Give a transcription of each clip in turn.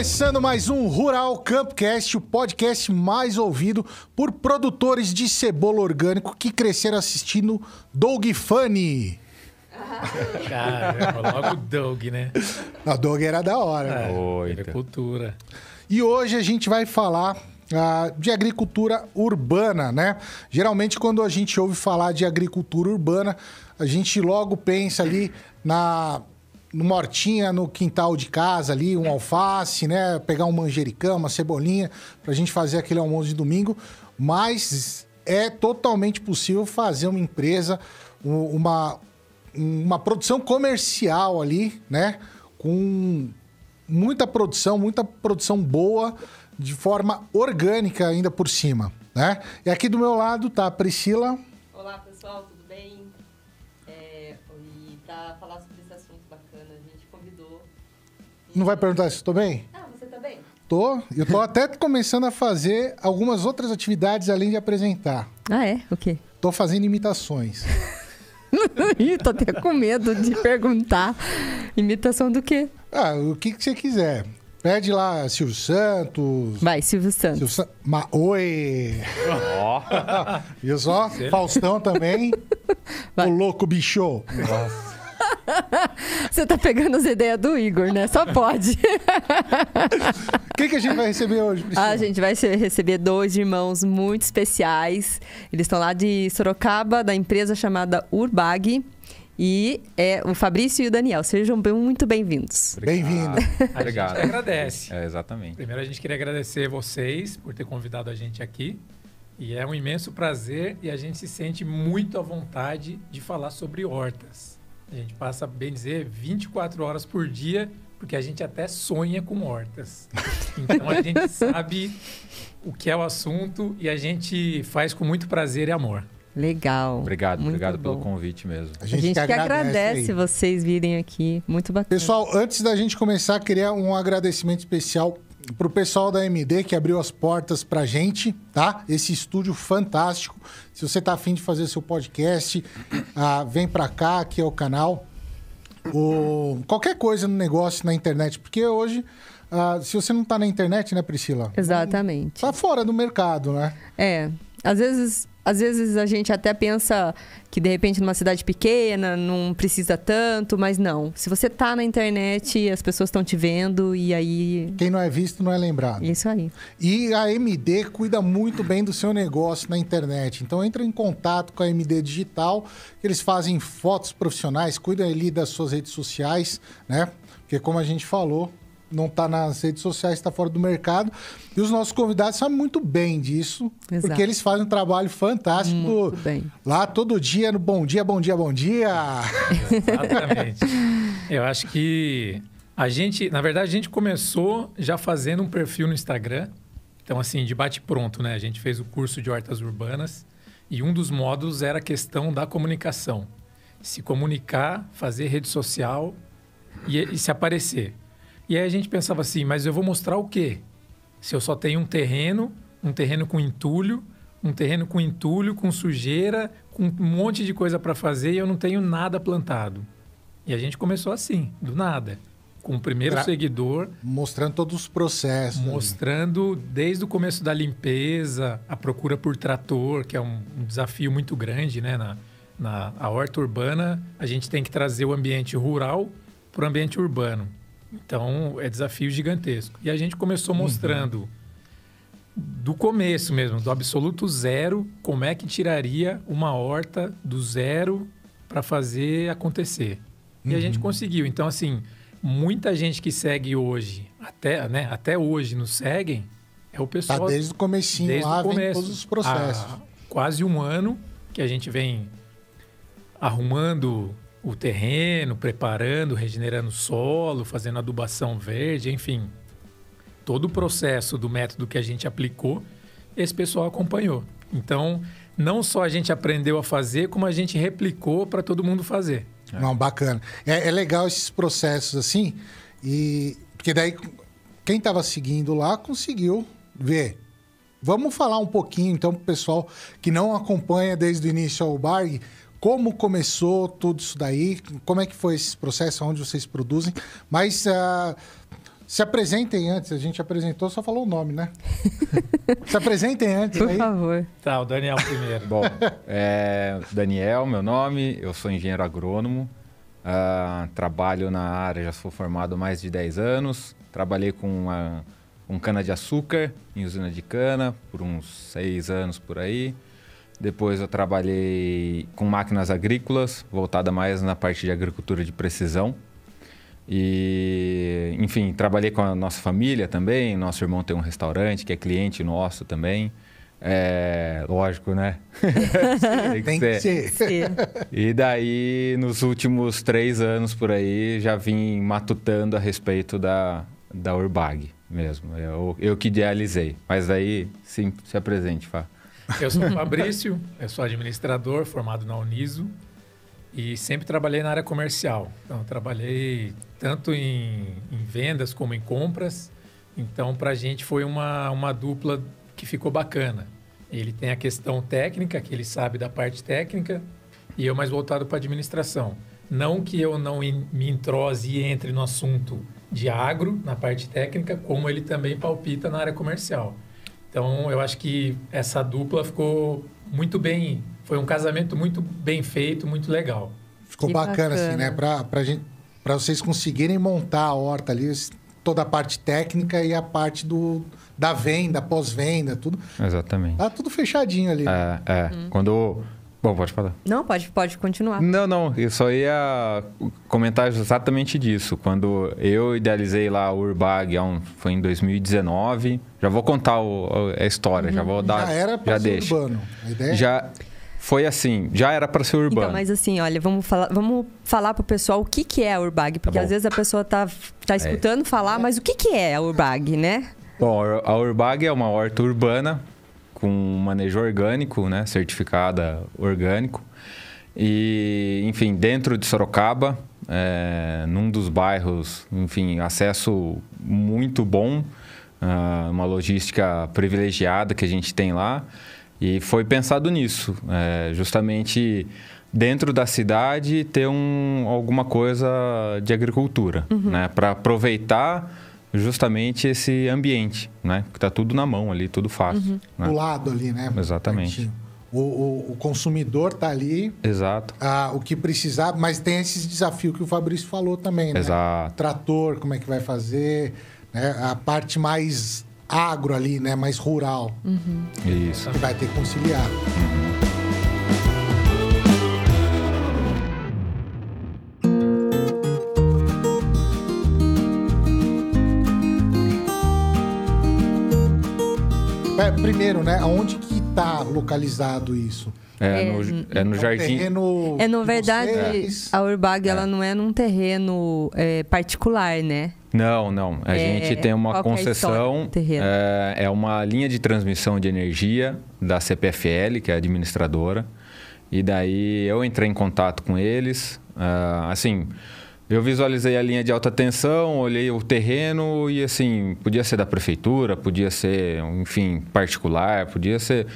começando mais um Rural Campcast, o podcast mais ouvido por produtores de cebola orgânico que cresceram assistindo Doug Funny. Caramba, logo o Doug, né? A Doug era da hora. né? É então. cultura. E hoje a gente vai falar ah, de agricultura urbana, né? Geralmente, quando a gente ouve falar de agricultura urbana, a gente logo pensa ali na numa hortinha no quintal de casa ali, um alface, né? Pegar um manjericão, uma cebolinha, pra gente fazer aquele almoço de domingo. Mas é totalmente possível fazer uma empresa, um- uma, uma produção comercial ali, né? Com muita produção, muita produção boa, de forma orgânica ainda por cima, né? E aqui do meu lado tá a Priscila. Não vai perguntar se estou bem? Ah, você tá bem? Tô. Eu tô até começando a fazer algumas outras atividades além de apresentar. Ah, é? O quê? Tô fazendo imitações. Ih, tô até com medo de perguntar. Imitação do quê? Ah, o que, que você quiser. Pede lá Silvio Santos. Vai, Silvio Santos. Silvio San... Ma... Oi! Ó, Viu só? Faustão também. Vai. O louco bicho. Você tá pegando as ideias do Igor, né? Só pode. O que, que a gente vai receber hoje, Priscila? a gente vai receber dois irmãos muito especiais. Eles estão lá de Sorocaba, da empresa chamada Urbag. E é o Fabrício e o Daniel. Sejam bem- muito bem-vindos. Bem-vindo. A Obrigado. gente agradece. É, exatamente. Primeiro, a gente queria agradecer vocês por ter convidado a gente aqui. E é um imenso prazer e a gente se sente muito à vontade de falar sobre hortas. A gente passa, bem dizer, 24 horas por dia, porque a gente até sonha com hortas. Então a gente sabe o que é o assunto e a gente faz com muito prazer e amor. Legal. Obrigado, Muito obrigado pelo bom. convite mesmo. A A gente, que agradece aí. vocês virem aqui. Muito bacana. Pessoal, antes da gente começar, queria um agradecimento especial pro pessoal da MD que abriu as portas pra gente, tá? Esse estúdio fantástico. Se você tá afim de fazer seu podcast, ah, vem pra cá, aqui é o canal. O... Qualquer coisa no negócio, na internet, porque hoje, ah, se você não tá na internet, né, Priscila? Exatamente. Tá fora do mercado, né? É. Às vezes, às vezes a gente até pensa que de repente numa cidade pequena não precisa tanto, mas não. Se você tá na internet, as pessoas estão te vendo e aí. Quem não é visto não é lembrado. Isso aí. E a MD cuida muito bem do seu negócio na internet. Então entra em contato com a MD Digital, que eles fazem fotos profissionais, cuidam ali das suas redes sociais, né? Porque como a gente falou, não está nas redes sociais, está fora do mercado. E os nossos convidados sabem muito bem disso, Exato. porque eles fazem um trabalho fantástico Muito bem. lá todo dia, no Bom Dia, Bom Dia, Bom Dia. Exatamente. Eu acho que a gente, na verdade, a gente começou já fazendo um perfil no Instagram. Então, assim, de bate-pronto, né? A gente fez o curso de hortas urbanas e um dos módulos era a questão da comunicação. Se comunicar, fazer rede social e, e se aparecer. E aí a gente pensava assim, mas eu vou mostrar o quê? Se eu só tenho um terreno, um terreno com entulho, um terreno com entulho, com sujeira, com um monte de coisa para fazer e eu não tenho nada plantado. E a gente começou assim, do nada. Com o primeiro Tra- seguidor, Mostrando todos os processos. mostrando desde o começo da limpeza, a procura por trator, que é um, um desafio muito grande, né? Na, na a horta urbana, a gente tem que trazer o ambiente rural para o ambiente urbano. Então, é desafio gigantesco. E a gente começou mostrando do começo mesmo, do absoluto zero, como é que tiraria uma horta do zero para fazer acontecer. E a gente conseguiu. Então, assim, muita gente que segue hoje, até, né, até hoje nos seguem, é o Tá pessoal desde o comecinho desde lá, o começo. todos os processos. Há quase um ano que a gente vem arrumando o terreno, preparando, regenerando o solo, fazendo adubação verde, enfim. Todo o processo do método que a gente aplicou, esse pessoal acompanhou. Então, não só a gente aprendeu a fazer, como a gente replicou para todo mundo fazer. Não, bacana. É, é legal esses processos assim, e porque daí quem estava seguindo lá conseguiu ver. Vamos falar um pouquinho então para o pessoal que não acompanha desde o início ao Barg, como começou tudo isso daí, como é que foi esse processo, onde vocês produzem. Mas ah, Se apresentem antes, a gente apresentou, só falou o nome, né? Se apresentem antes Por aí. favor. Tá, o Daniel primeiro. Bom, é Daniel, meu nome, eu sou engenheiro agrônomo, ah, trabalho na área, já sou formado há mais de 10 anos, trabalhei com uma, com cana-de-açúcar em usina de cana por uns 6 anos por aí. Depois eu trabalhei com máquinas agrícolas, voltada mais na parte de agricultura de precisão. E, enfim, trabalhei com a nossa família também. Nosso irmão tem um restaurante que é cliente nosso também. É, lógico, né? Tem que ser. Sim. E daí, nos últimos três anos por aí, já vim matutando a respeito da, da Urbag mesmo. Eu, eu que idealizei. Mas daí, sim, se apresente, Fá. Eu sou o Fabrício, eu sou administrador formado na Uniso e sempre trabalhei na área comercial. Então, trabalhei tanto em, em vendas como em compras. Então, para a gente foi uma, uma dupla que ficou bacana. Ele tem a questão técnica, que ele sabe da parte técnica, e eu mais voltado para administração. Não que eu não in- me entrose e entre no assunto de agro, na parte técnica, como ele também palpita na área comercial. Então, eu acho que essa dupla ficou muito bem. Foi um casamento muito bem feito, muito legal. Ficou Que bacana, assim, bacana. né? Pra, pra, gente, pra vocês conseguirem montar a horta ali, toda a parte técnica e a parte do, da venda, pós-venda, tudo. Exatamente. Tá tudo fechadinho ali. É, é. Quando. Bom, pode falar. Não, pode, pode continuar. Não, não, eu só ia comentar exatamente disso. Quando eu idealizei lá o Urbag, foi em 2019. Já vou contar o- a história, já vou dar. já era pra já ser deixa. urbano. A ideia Já foi assim, já era para ser urbano. Então, mas assim, olha, vamos falar, vamos falar pro pessoal o que, que é a Urbag, porque bom. às vezes a pessoa tá, tá escutando falar, mas o que, que é a Urbag, né? Bom, a Urbag é uma horta urbana com manejo orgânico, né? Certificada orgânico. E, enfim, dentro de Sorocaba, é, num dos bairros, enfim, acesso muito bom, ah, uma logística privilegiada que a gente tem lá. E foi pensado nisso, é, justamente dentro da cidade ter um, alguma coisa de agricultura, né? Para aproveitar justamente esse ambiente, né? Que tá tudo na mão ali, tudo fácil. né? do lado ali, né? Exatamente. O, o, o consumidor tá ali, Exato. ah, o que precisar, mas tem esses desafios que o Fabrício falou também, né? Exato. Trator, como é que vai fazer, né? A parte mais agro ali, né? Mais rural, Isso. que vai ter que conciliar. É, primeiro, né? Aonde que tá localizado isso? É, É, no, é no É jardim. terreno É, na de verdade, vocês? a Urbag, ela não é num terreno é, particular, né? Não, não. A É, gente tem uma é concessão. É, é uma linha de transmissão de energia da CPFL, que é a administradora. E daí eu entrei em contato com eles. ah, assim, eu visualizei a linha de alta tensão, olhei o terreno e assim, podia ser da prefeitura, podia ser, enfim, particular, podia ser.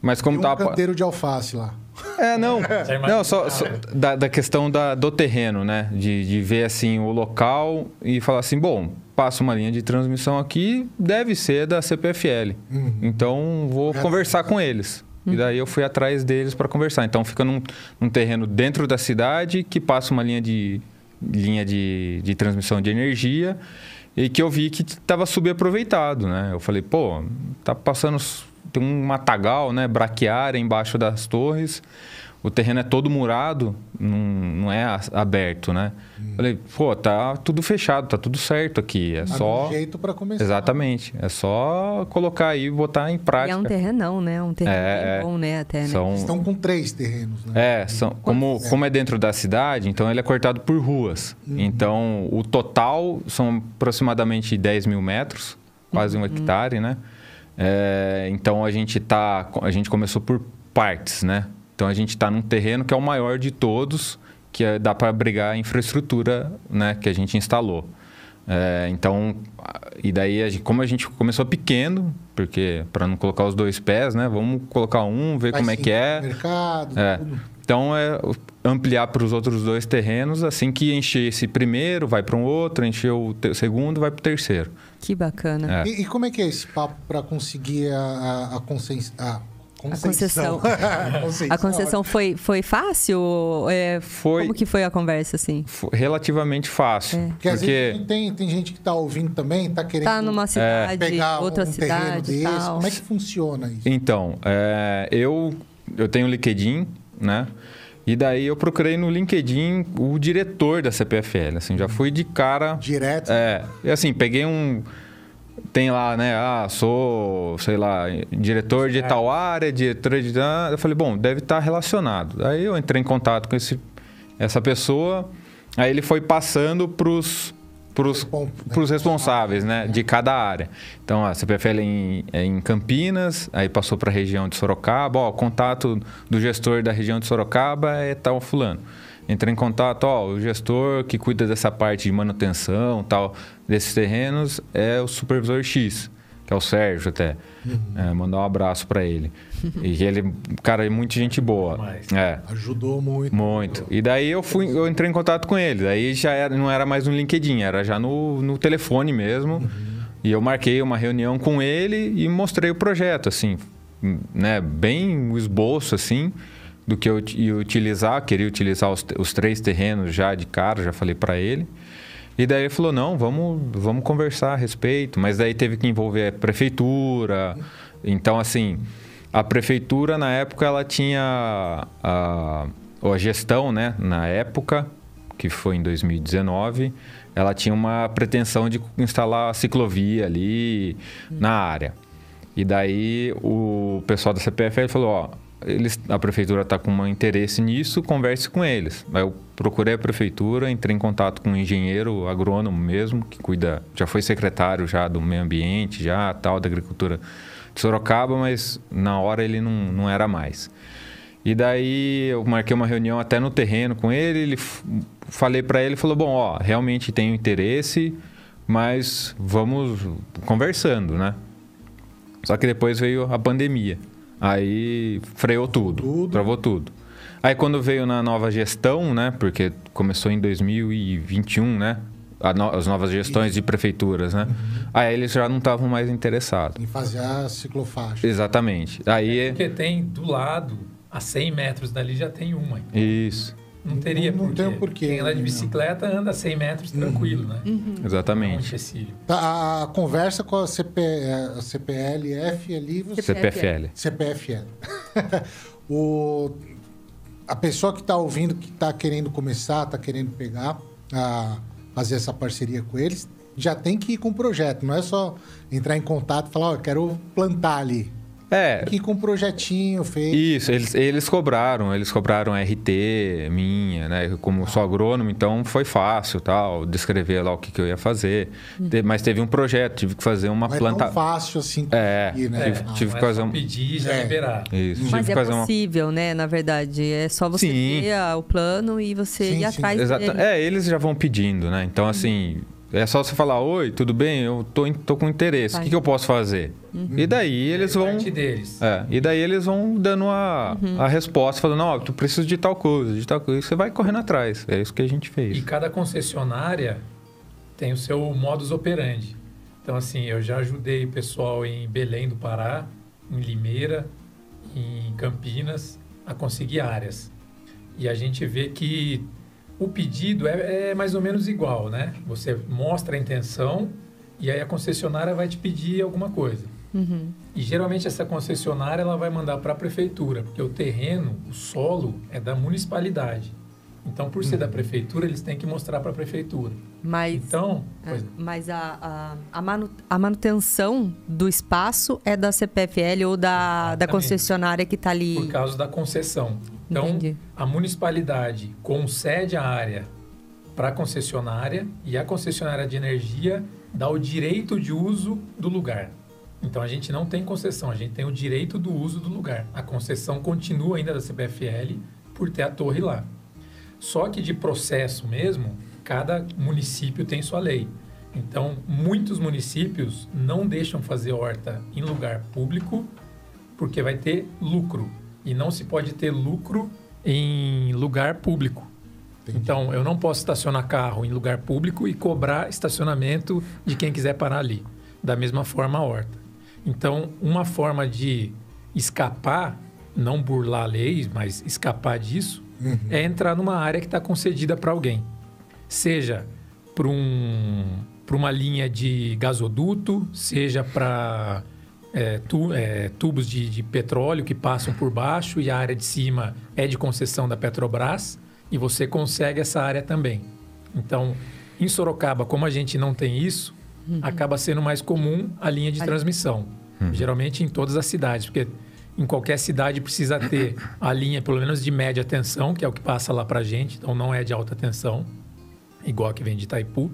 Mas como Tem um tava. canteiro de alface lá. É, não. Não, só, imaginava. só da, da questão da, do terreno, né? De, de ver assim o local e falar assim, bom, passa uma linha de transmissão aqui, deve ser da CPFL. Então vou É. conversar com eles. E daí eu fui atrás deles para conversar. Então fica num, num terreno dentro da cidade que passa uma linha de linha de, de transmissão de energia e que eu vi que estava subaproveitado, né? Eu falei, pô, tá passando tem um matagal, né, braquiária embaixo das torres. O terreno é todo murado, não, não é aberto, né? Falei, pô, tá tudo fechado, tá tudo certo aqui, é Tá só no jeito para começar. Exatamente, é só colocar aí e botar em E prática. é um terrenão, né? Um terreno É, bem bom, né? Até, né? São Estão com três terrenos, né? é, são, como, como é dentro da cidade, então ele é cortado por ruas. Então, o total são aproximadamente 10 mil metros, quase um hectare, né? É, então, a gente, tá, a gente começou por partes, né? Então, a gente está num terreno que é o maior de todos, que é- dá para abrigar a infraestrutura né, que a gente instalou. É, então, e daí, a gente- como a gente começou pequeno, porque para não colocar os dois pés, né? Vamos colocar um, ver Vai como é que é. Mercado, É. tudo. Então é ampliar para os outros dois terrenos, assim que encher esse primeiro, vai para um outro, encher o segundo, vai para o terceiro. Que bacana. É. E, e como é que é esse papo para conseguir a, a, a, consens- a concessão? concessão. A concessão foi, foi fácil? É, Foi. Como que foi a conversa, assim? Foi relativamente fácil. É. Porque às vezes tem, tem gente que tá ouvindo também, tá querendo Tá numa cidade, pegar outra um terreno cidade desse. tal. Como é que funciona isso? Então, é, eu, eu tenho o LinkedIn, né? E daí eu procurei no LinkedIn o diretor da CPFL, assim, já fui de cara... Direto? É, e assim, peguei um... Tem lá, né? Ah, sou, sei lá, diretor de tal área, diretor de... Eu falei, bom, deve estar relacionado. Aí eu entrei em contato com esse, essa pessoa, aí ele foi passando pros... Pros, Respon- pros responsáveis, né, de cada área. Então, a CPFL é em, é em Campinas, aí passou para a região de Sorocaba, ó, o contato do gestor da região de Sorocaba é tal fulano. Entrei em contato, ó, o gestor que cuida dessa parte de manutenção, tal, desses terrenos é o supervisor X, que é o Sérgio até. É, mandar um abraço para ele. E ele, cara, é muito gente boa. Demais. É. Ajudou muito. Muito. E daí eu fui, eu entrei em contato com ele. Daí já era, não era mais no LinkedIn, era já no, no telefone mesmo. E eu marquei uma reunião com ele e mostrei o projeto, assim, né? Bem o esboço, assim, do que eu ia utilizar. Queria utilizar os, os três terrenos já de cara, já falei para ele. E daí ele falou, não, vamos, vamos conversar a respeito. Mas daí teve que envolver a prefeitura. Então, assim, a prefeitura, na época, ela tinha a, a gestão, né? Na época, que foi em 2019, ela tinha uma pretensão de instalar a ciclovia ali na área. E daí o pessoal da CPFL falou, ó, eles, a prefeitura está com um interesse nisso, converse com eles. Aí eu procurei a prefeitura, entrei em contato com um engenheiro agrônomo mesmo, que cuida, já foi secretário já do meio ambiente, já tal, da agricultura de Sorocaba, mas na hora ele não, não era mais. E daí eu marquei uma reunião até no terreno com ele, ele falei para ele, falou, bom, ó, realmente tenho interesse, mas vamos conversando, né? Só que depois veio a pandemia. Aí freou tudo, Tudo. travou tudo. Aí quando veio na nova gestão, né? Porque começou em 2021, né? a no- as novas gestões de prefeituras, né? Aí eles já não estavam mais interessados. Em fazer a ciclofaixa. Exatamente. Aí Porque tem do lado, a 100 metros dali já tem uma. isso, Não teria Não- não porquê. tem um porquê, Quem anda de não. bicicleta anda 100 metros tranquilo, né? Não é um exatamente. empecilho. Tá, a conversa com a, CP, a CPLF ali, você... CPFL. CPFL. o, a pessoa que está ouvindo, que está querendo começar, está querendo pegar, a fazer essa parceria com eles, já tem que ir com o projeto. Não é só entrar em contato e falar, ó, eu quero plantar ali. É, que ir com um projetinho feito. Isso, eles, eles cobraram, eles cobraram RT minha, né? Como sou agrônomo, então foi fácil, tal, descrever lá o que, que eu ia fazer. Te- Mas teve um projeto, tive que fazer uma Não é planta. tão fácil assim É, conseguir, né? tive- Ah, tive- não é fazer um- pedir e já É. liberar. Isso, Mas que é fazer uma. possível, né? Na verdade. É só você Sim. ter o plano e você Sim, ir sim. atrás dele. É, eles já vão pedindo, né? Então, assim, é só você falar: Oi, tudo bem? Eu tô, tô com interesse. O que, que eu posso fazer? E daí eles vão. Parte deles. É, e daí eles vão dando a, a resposta, falando: Ó, tu precisa de tal coisa, de tal coisa. E você vai correndo atrás. É isso que a gente fez. E cada concessionária tem o seu modus operandi. Então, assim, eu já ajudei pessoal em Belém do Pará, em Limeira, em Campinas, a conseguir áreas. E a gente vê que o pedido é, é mais ou menos igual, né? Você mostra a intenção e aí a concessionária vai te pedir alguma coisa. Uhum. E geralmente essa concessionária ela vai mandar para a prefeitura, porque o terreno, o solo é da municipalidade. Então, por ser da prefeitura, eles têm que mostrar para a prefeitura. Mas, Então, é, pois- mas a, a, a, manu- a manutenção do espaço é da CPFL ou da, da concessionária que está ali. por causa da concessão. Então, Entendi. a municipalidade concede a área para a concessionária e a concessionária de energia dá o direito de uso do lugar. Então, a gente não tem concessão, a gente tem o direito do uso do lugar. A concessão continua ainda da CPFL por ter a torre lá. Só que de processo mesmo, cada município tem sua lei. Então, muitos municípios não deixam fazer horta em lugar público porque vai ter lucro. E não se pode ter lucro em lugar público. Então, eu não posso estacionar carro em lugar público e cobrar estacionamento de quem quiser parar ali. Da mesma forma, a horta. Então, uma forma de escapar, não burlar leis, mas escapar disso, é entrar numa área que está concedida para alguém. Seja para um, pra uma linha de gasoduto, seja para é, tu- é, tubos de, de petróleo que passam por baixo e a área de cima é de concessão da Petrobras e você consegue essa área também. Então, em Sorocaba, como a gente não tem isso, acaba sendo mais comum a linha de transmissão. Geralmente em todas as cidades, porque em qualquer cidade precisa ter a linha, pelo menos de média tensão, que é o que passa lá para gente, então não é de alta tensão, igual a que vem de Itaipu.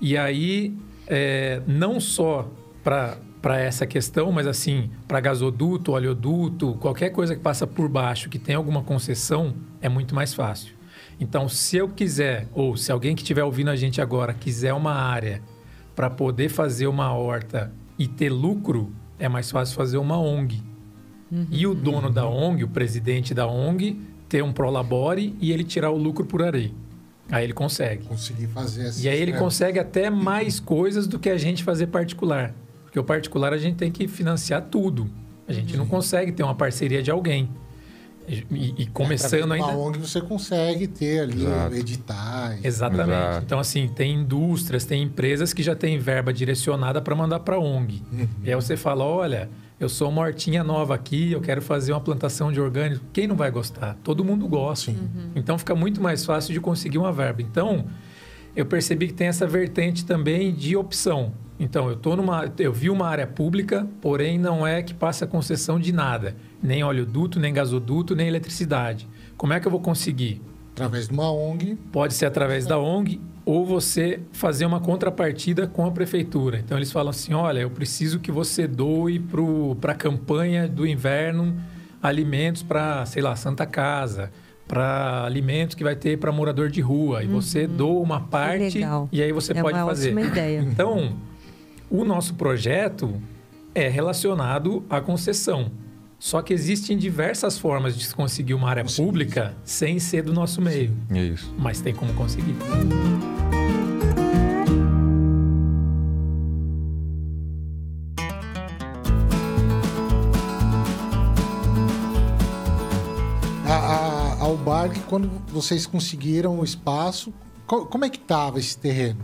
E aí, é, não só para essa questão, mas assim, para gasoduto, oleoduto, qualquer coisa que passa por baixo que tem alguma concessão, é muito mais fácil. Então, se eu quiser, ou se alguém que estiver ouvindo a gente agora quiser uma área para poder fazer uma horta e ter lucro, é mais fácil fazer uma ONG. E o dono da ONG, o presidente da ONG, ter um prolabore e ele tirar o lucro por aí. Aí ele consegue. Conseguir fazer essa. E aí ele é, consegue até mais coisas do que a gente fazer particular. Porque o particular a gente tem que financiar tudo. A gente não consegue ter uma parceria de alguém. E, e- começando de ainda. Uma ONG você consegue ter ali Exato. editais. Exatamente. Exato. Então, assim, tem indústrias, tem empresas que já têm verba direcionada para mandar para ONG. E aí você fala: olha, eu sou uma hortinha nova aqui, eu quero fazer uma plantação de orgânico. Quem não vai gostar? Todo mundo gosta. Sim. Então fica muito mais fácil de conseguir uma verba. Então, eu percebi que tem essa vertente também de opção. Então, eu tô numa, eu vi uma área pública, porém não é que passa concessão de nada, nem oleoduto, nem gasoduto, nem eletricidade. Como é que eu vou conseguir? Através de uma ONG. Pode ser através da ONG ou você fazer uma contrapartida com a prefeitura. Então eles falam assim: olha, eu preciso que você doe para a campanha do inverno alimentos para, sei lá, Santa Casa, para alimentos que vai ter para morador de rua. E você doa uma parte legal. e aí você é pode uma fazer. ótima ideia. Então, o nosso projeto é relacionado à concessão. Só que existem diversas formas de se conseguir uma área pública sem ser do nosso meio. Isso. Mas tem como conseguir. Quando vocês conseguiram o espaço, co- como é que tava esse terreno?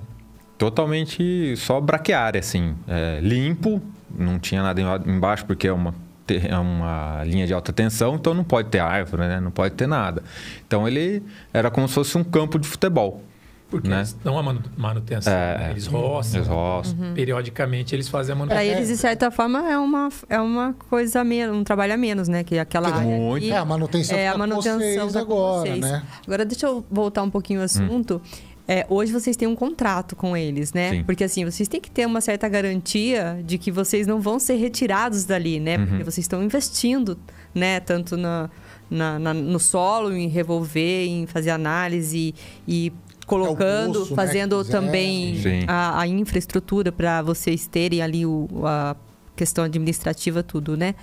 Totalmente só braquiária, assim. É, limpo, não tinha nada em- embaixo porque é uma, é uma linha de alta tensão, então não pode ter árvore, né? Não pode ter nada. Então ele era como se fosse um campo de futebol. Porque Né? eles dão a manu- manutenção. É, né? é. Eles roçam. Eles roçam. Periodicamente eles fazem a Para manutenção. eles, de certa forma, é uma, é uma coisa a menos, um trabalho a menos, né? Que aquela área Muito. ali É, a manutenção é a manutenção vocês tá agora, vocês. né? Agora, deixa eu voltar um pouquinho ao assunto. É, hoje vocês têm um contrato com eles, né? Sim. Porque assim, vocês têm que ter uma certa garantia de que vocês não vão ser retirados dali, né? Porque vocês estão investindo, né? Tanto na, na- na- no solo, em revolver, em fazer análise e colocando, poço, né, fazendo que quiser. também a, a infraestrutura para vocês terem ali o, a questão administrativa, tudo, né?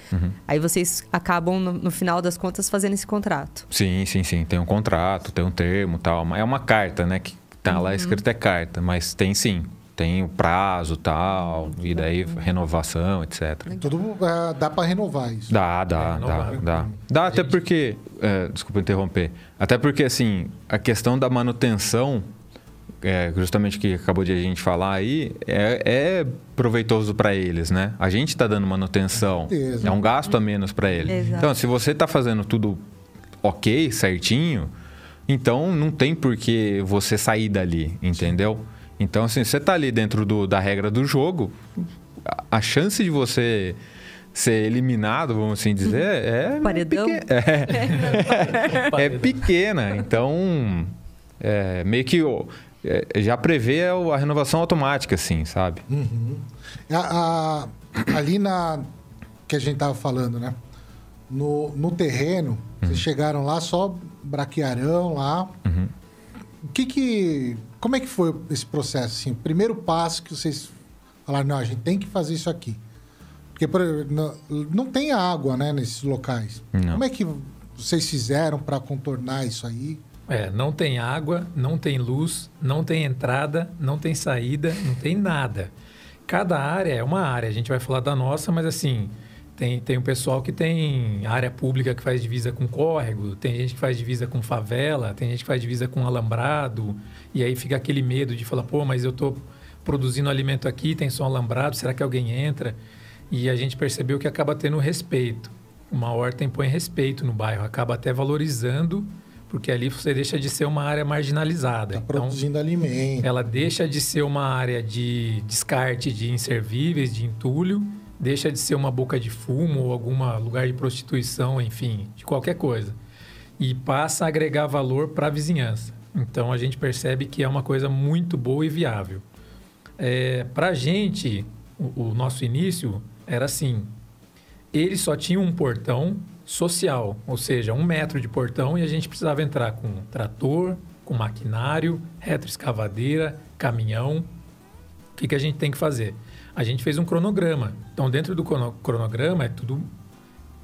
Aí vocês acabam, no, no final das contas, fazendo esse contrato. Sim, sim, sim. Tem um contrato, tem um termo e tal. É uma carta, né? Que tá lá escrito é carta, mas tem sim. Tem o prazo e tal, e daí renovação, etc. Tudo ah, dá para renovar isso. Dá, dá, É, dá, renovável. dá. Dá até porque. é, desculpa interromper. Até porque, assim, a questão da manutenção, é, justamente o que acabou de a gente falar aí, é, é proveitoso para eles, né? A gente está dando manutenção. É um gasto a menos para ele. Exato. Então, se você está fazendo tudo ok, certinho, então não tem por que você sair dali, entendeu? Então, assim, você tá ali dentro do- da regra do jogo, a, a chance de você ser eliminado, vamos assim dizer, é, Paredão? peque- é, é pequena. Então, é, meio que é, já prevê a renovação automática, assim, sabe? A- a- ali na que a gente tava falando, né? No, no terreno, vocês chegaram lá só braquearão lá. O que que... Como é que foi esse processo, assim? Primeiro passo que vocês falaram, não, a gente tem que fazer isso aqui. Porque por, não, não tem água, né, nesses locais. Não. Como é que vocês fizeram para contornar isso aí? É, não tem água, não tem luz, não tem entrada, não tem saída, não tem nada. Cada área é uma área. A gente vai falar da nossa, mas assim, tem, tem um pessoal que tem área pública que faz divisa com córrego, tem gente que faz divisa com favela, tem gente que faz divisa com alambrado, e aí fica aquele medo de falar, pô, mas eu estou produzindo alimento aqui, tem só alambrado, será que alguém entra? E a gente percebeu que acaba tendo respeito. Uma horta impõe respeito no bairro, acaba até valorizando, porque ali você deixa de ser uma área marginalizada. Tá então, produzindo alimento. ela deixa de ser uma área de descarte de inservíveis, de entulho, deixa de ser uma boca de fumo ou algum lugar de prostituição, enfim, de qualquer coisa. E passa a agregar valor para a vizinhança. Então a gente percebe que é uma coisa muito boa e viável. É, para a gente, o, o nosso início era assim: ele só tinha um portão social, ou seja, um metro de portão, e a gente precisava entrar com trator, com maquinário, retroescavadeira, caminhão. O que, que a gente tem que fazer? A gente fez um cronograma. Então, dentro do crono- cronograma é tudo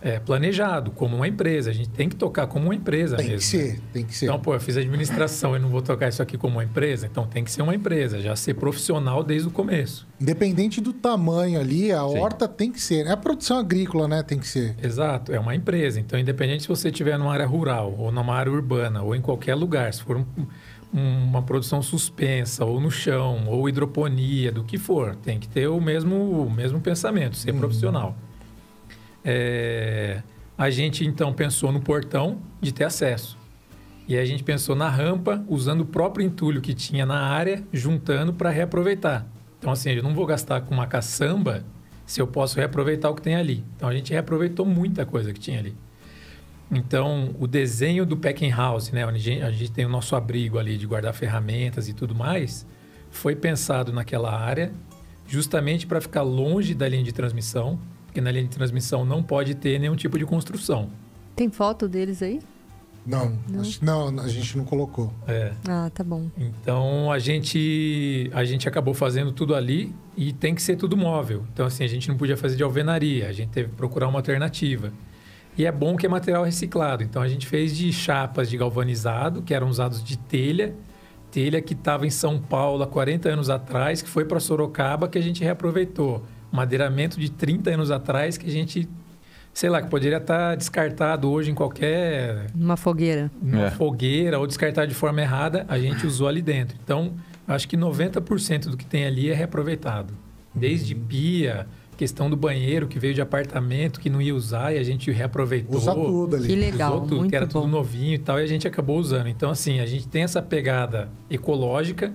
é, planejado, como uma empresa. A gente tem que tocar como uma empresa Tem mesmo. que né? ser, tem que ser. Então, pô, eu fiz administração e não vou tocar isso aqui como uma empresa. Então, tem que ser uma empresa, já ser profissional desde o começo. Independente do tamanho ali, a Sim. horta tem que ser. É a produção agrícola, né? Tem que ser. Exato, é uma empresa. Então, independente se você estiver numa área rural, ou numa área urbana, ou em qualquer lugar, se for um- uma produção suspensa, ou no chão, ou hidroponia, do que for, tem que ter o mesmo, o mesmo pensamento, ser profissional. É, a gente, então, pensou no portão de ter acesso. E aí a gente pensou na rampa, usando o próprio entulho que tinha na área, juntando para reaproveitar. Então, assim, eu não vou gastar com uma caçamba se eu posso reaproveitar o que tem ali. Então, a gente reaproveitou muita coisa que tinha ali. Então, o desenho do packing house, né, onde a gente, a gente tem o nosso abrigo ali de guardar ferramentas e tudo mais, foi pensado naquela área justamente para ficar longe da linha de transmissão, porque na linha de transmissão não pode ter nenhum tipo de construção. Tem foto deles aí? Não, acho- não, a gente não colocou. É. Ah, tá bom. Então a gente a gente acabou fazendo tudo ali e tem que ser tudo móvel. Então assim a gente não podia fazer de alvenaria, a gente teve que procurar uma alternativa. E é bom que é material reciclado. Então a gente fez de chapas de galvanizado que eram usados de telha, telha que estava em São Paulo há 40 anos atrás, que foi para Sorocaba que a gente reaproveitou. Madeiramento de 30 anos atrás que a gente sei lá, que poderia estar descartado hoje em qualquer Uma fogueira. numa É. fogueira ou descartar de forma errada, a gente usou ali dentro. Então, acho que 90% do que tem ali é reaproveitado. Desde pia, questão do banheiro que veio de apartamento que não ia usar e a gente reaproveitou. Usa tudo ali. Que legal, Usou tudo, muito que era bom. tudo novinho e tal, e a gente acabou usando. Então, assim, a gente tem essa pegada ecológica.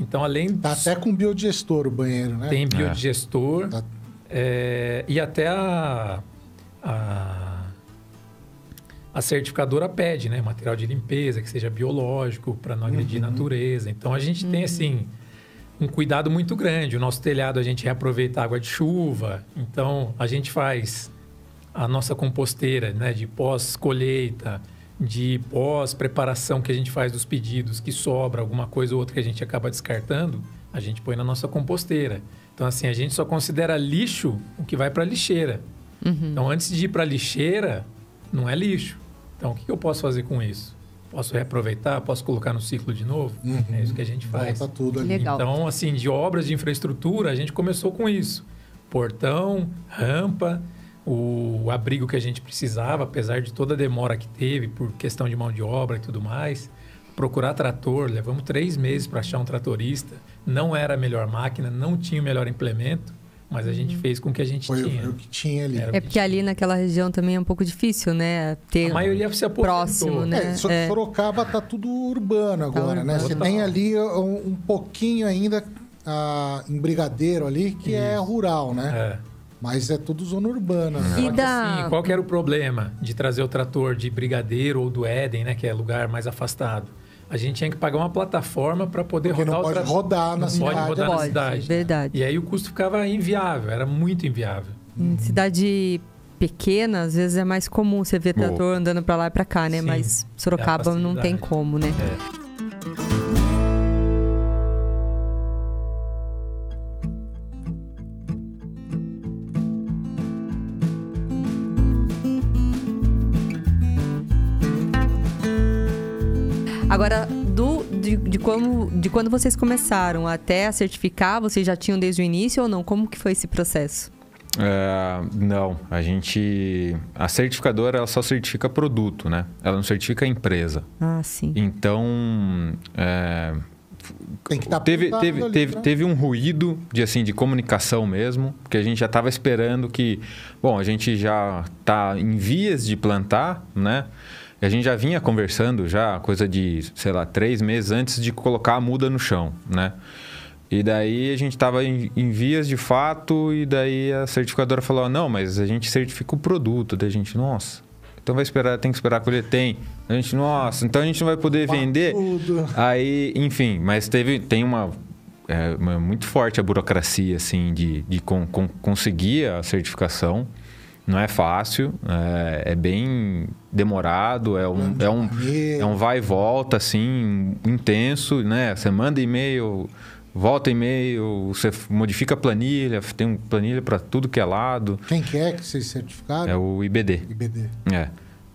Então, além Tá até com biodigestor o banheiro, né? tem biodigestor Tá. é, e até a, a, a certificadora pede, né? Material de limpeza, que seja biológico, para não agredir a natureza. Então a gente tem assim um cuidado muito grande. O nosso telhado a gente reaproveita água de chuva. Então a gente faz a nossa composteira, né? De pós-colheita, de pós-preparação que a gente faz dos pedidos, que sobra alguma coisa ou outra que a gente acaba descartando, a gente põe na nossa composteira. Então assim a gente só considera lixo o que vai para a lixeira. Então, antes de ir para a lixeira, não é lixo. Então, o que eu posso fazer com isso? Posso reaproveitar? Posso colocar no ciclo de novo? Uhum. É isso que a gente faz. Volta tudo ali. Legal. Então, assim, de obras de infraestrutura, a gente começou com isso. Portão, rampa, o abrigo que a gente precisava, apesar de toda a demora que teve por questão de mão de obra e tudo mais. Procurar trator, levamos três meses para achar um tratorista. Não era a melhor máquina, não tinha o melhor implemento, mas a gente fez com o que a gente Foi tinha. o que tinha ali. Era- É porque ali naquela região também é um pouco difícil, né? Ter A maioria se aposentou. próximo, né? É, So- É. Sorocaba tá tudo urbano agora, né? urbano. Você tem ali um, um pouquinho ainda ah, em Brigadeiro ali, que é Isso. rural, né? É. Mas é tudo zona urbana. né? E Só que, da- assim, qual que era o problema de trazer o trator de Brigadeiro ou do Éden, né, que é lugar mais afastado? A gente tinha que pagar uma plataforma para poder Porque rodar não pode rodar na Não cidade. Pode rodar na Pode, cidade. verdade. E aí o custo ficava inviável, era muito inviável. Em cidade pequena, às vezes é mais comum você ver trator andando pra lá e pra cá, né? Sim, Mas é Sorocaba não tem como, né? É. Agora, do, de, de, como, de quando vocês começaram até a certificar, vocês já tinham desde o início ou não? Como que foi esse processo? É, não, a gente. A certificadora ela só certifica produto, né? Ela não certifica a empresa. Ah, sim. Então. é, Tem que estar teve, teve, teve, teve um ruído de assim de comunicação mesmo, porque a gente já estava esperando que, bom, a gente já está em vias de plantar, né? E a gente já vinha conversando já coisa de, sei lá, três meses antes de colocar a muda no chão, né? E daí a gente estava em, em vias de fato e daí a certificadora falou, não, mas a gente certifica o produto. Daí a gente, nossa, então vai esperar, tem que esperar colher? Tem. A gente, nossa, então a gente não vai poder vender. Tudo. Aí, enfim, mas teve, tem uma, é, muito forte a burocracia, assim, de, de con- con- conseguir a certificação. Não é fácil, é, é bem demorado, é um, é, um, é um vai e volta, assim, intenso, né? Você manda e-mail, volta e-mail, você modifica a planilha, tem um planilha para tudo que é lado. Quem que é que vocês certificaram? É o IBD. IBD. É.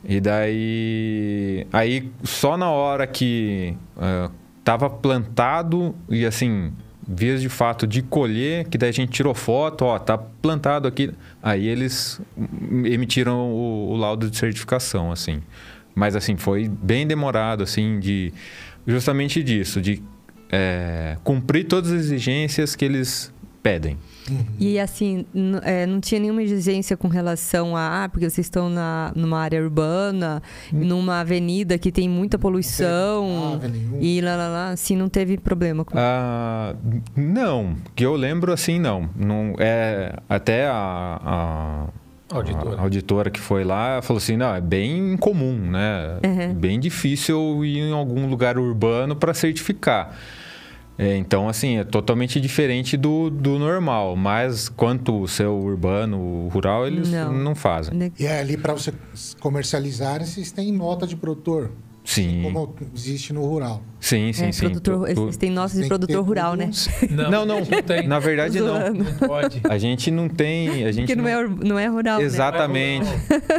E daí. Aí só na hora que eh, tava plantado e assim, vias de fato de colher, que daí a gente tirou foto, ó, tá plantado aqui. Aí eles emitiram o, o laudo de certificação, assim. Mas assim, foi bem demorado, assim, de. Justamente disso, de eh, cumprir todas as exigências que eles pedem. E assim, é, não tinha nenhuma exigência com relação a, ah, porque vocês estão na, numa área urbana, numa avenida que tem muita poluição e lá, lá, lá, assim, não teve problema com Ah, não, que eu lembro assim, não. não é, até a, a- Auditora. a auditora que foi lá falou assim: não, é bem comum, né? Uhum. Bem difícil ir em algum lugar urbano para certificar. É, então, assim, é totalmente diferente do, do normal. Mas quanto o seu urbano, o rural, eles Não. não, fazem. né? E é ali para você comercializarem, vocês têm nota de produtor. Sim, Como existe no rural. sim, sim. É, sim. produtor, tem de que ter produtor rural, né? Não, não, não tem. Na verdade, não. Não pode. A gente não tem. A gente Porque não é, não é rural, né? Exatamente.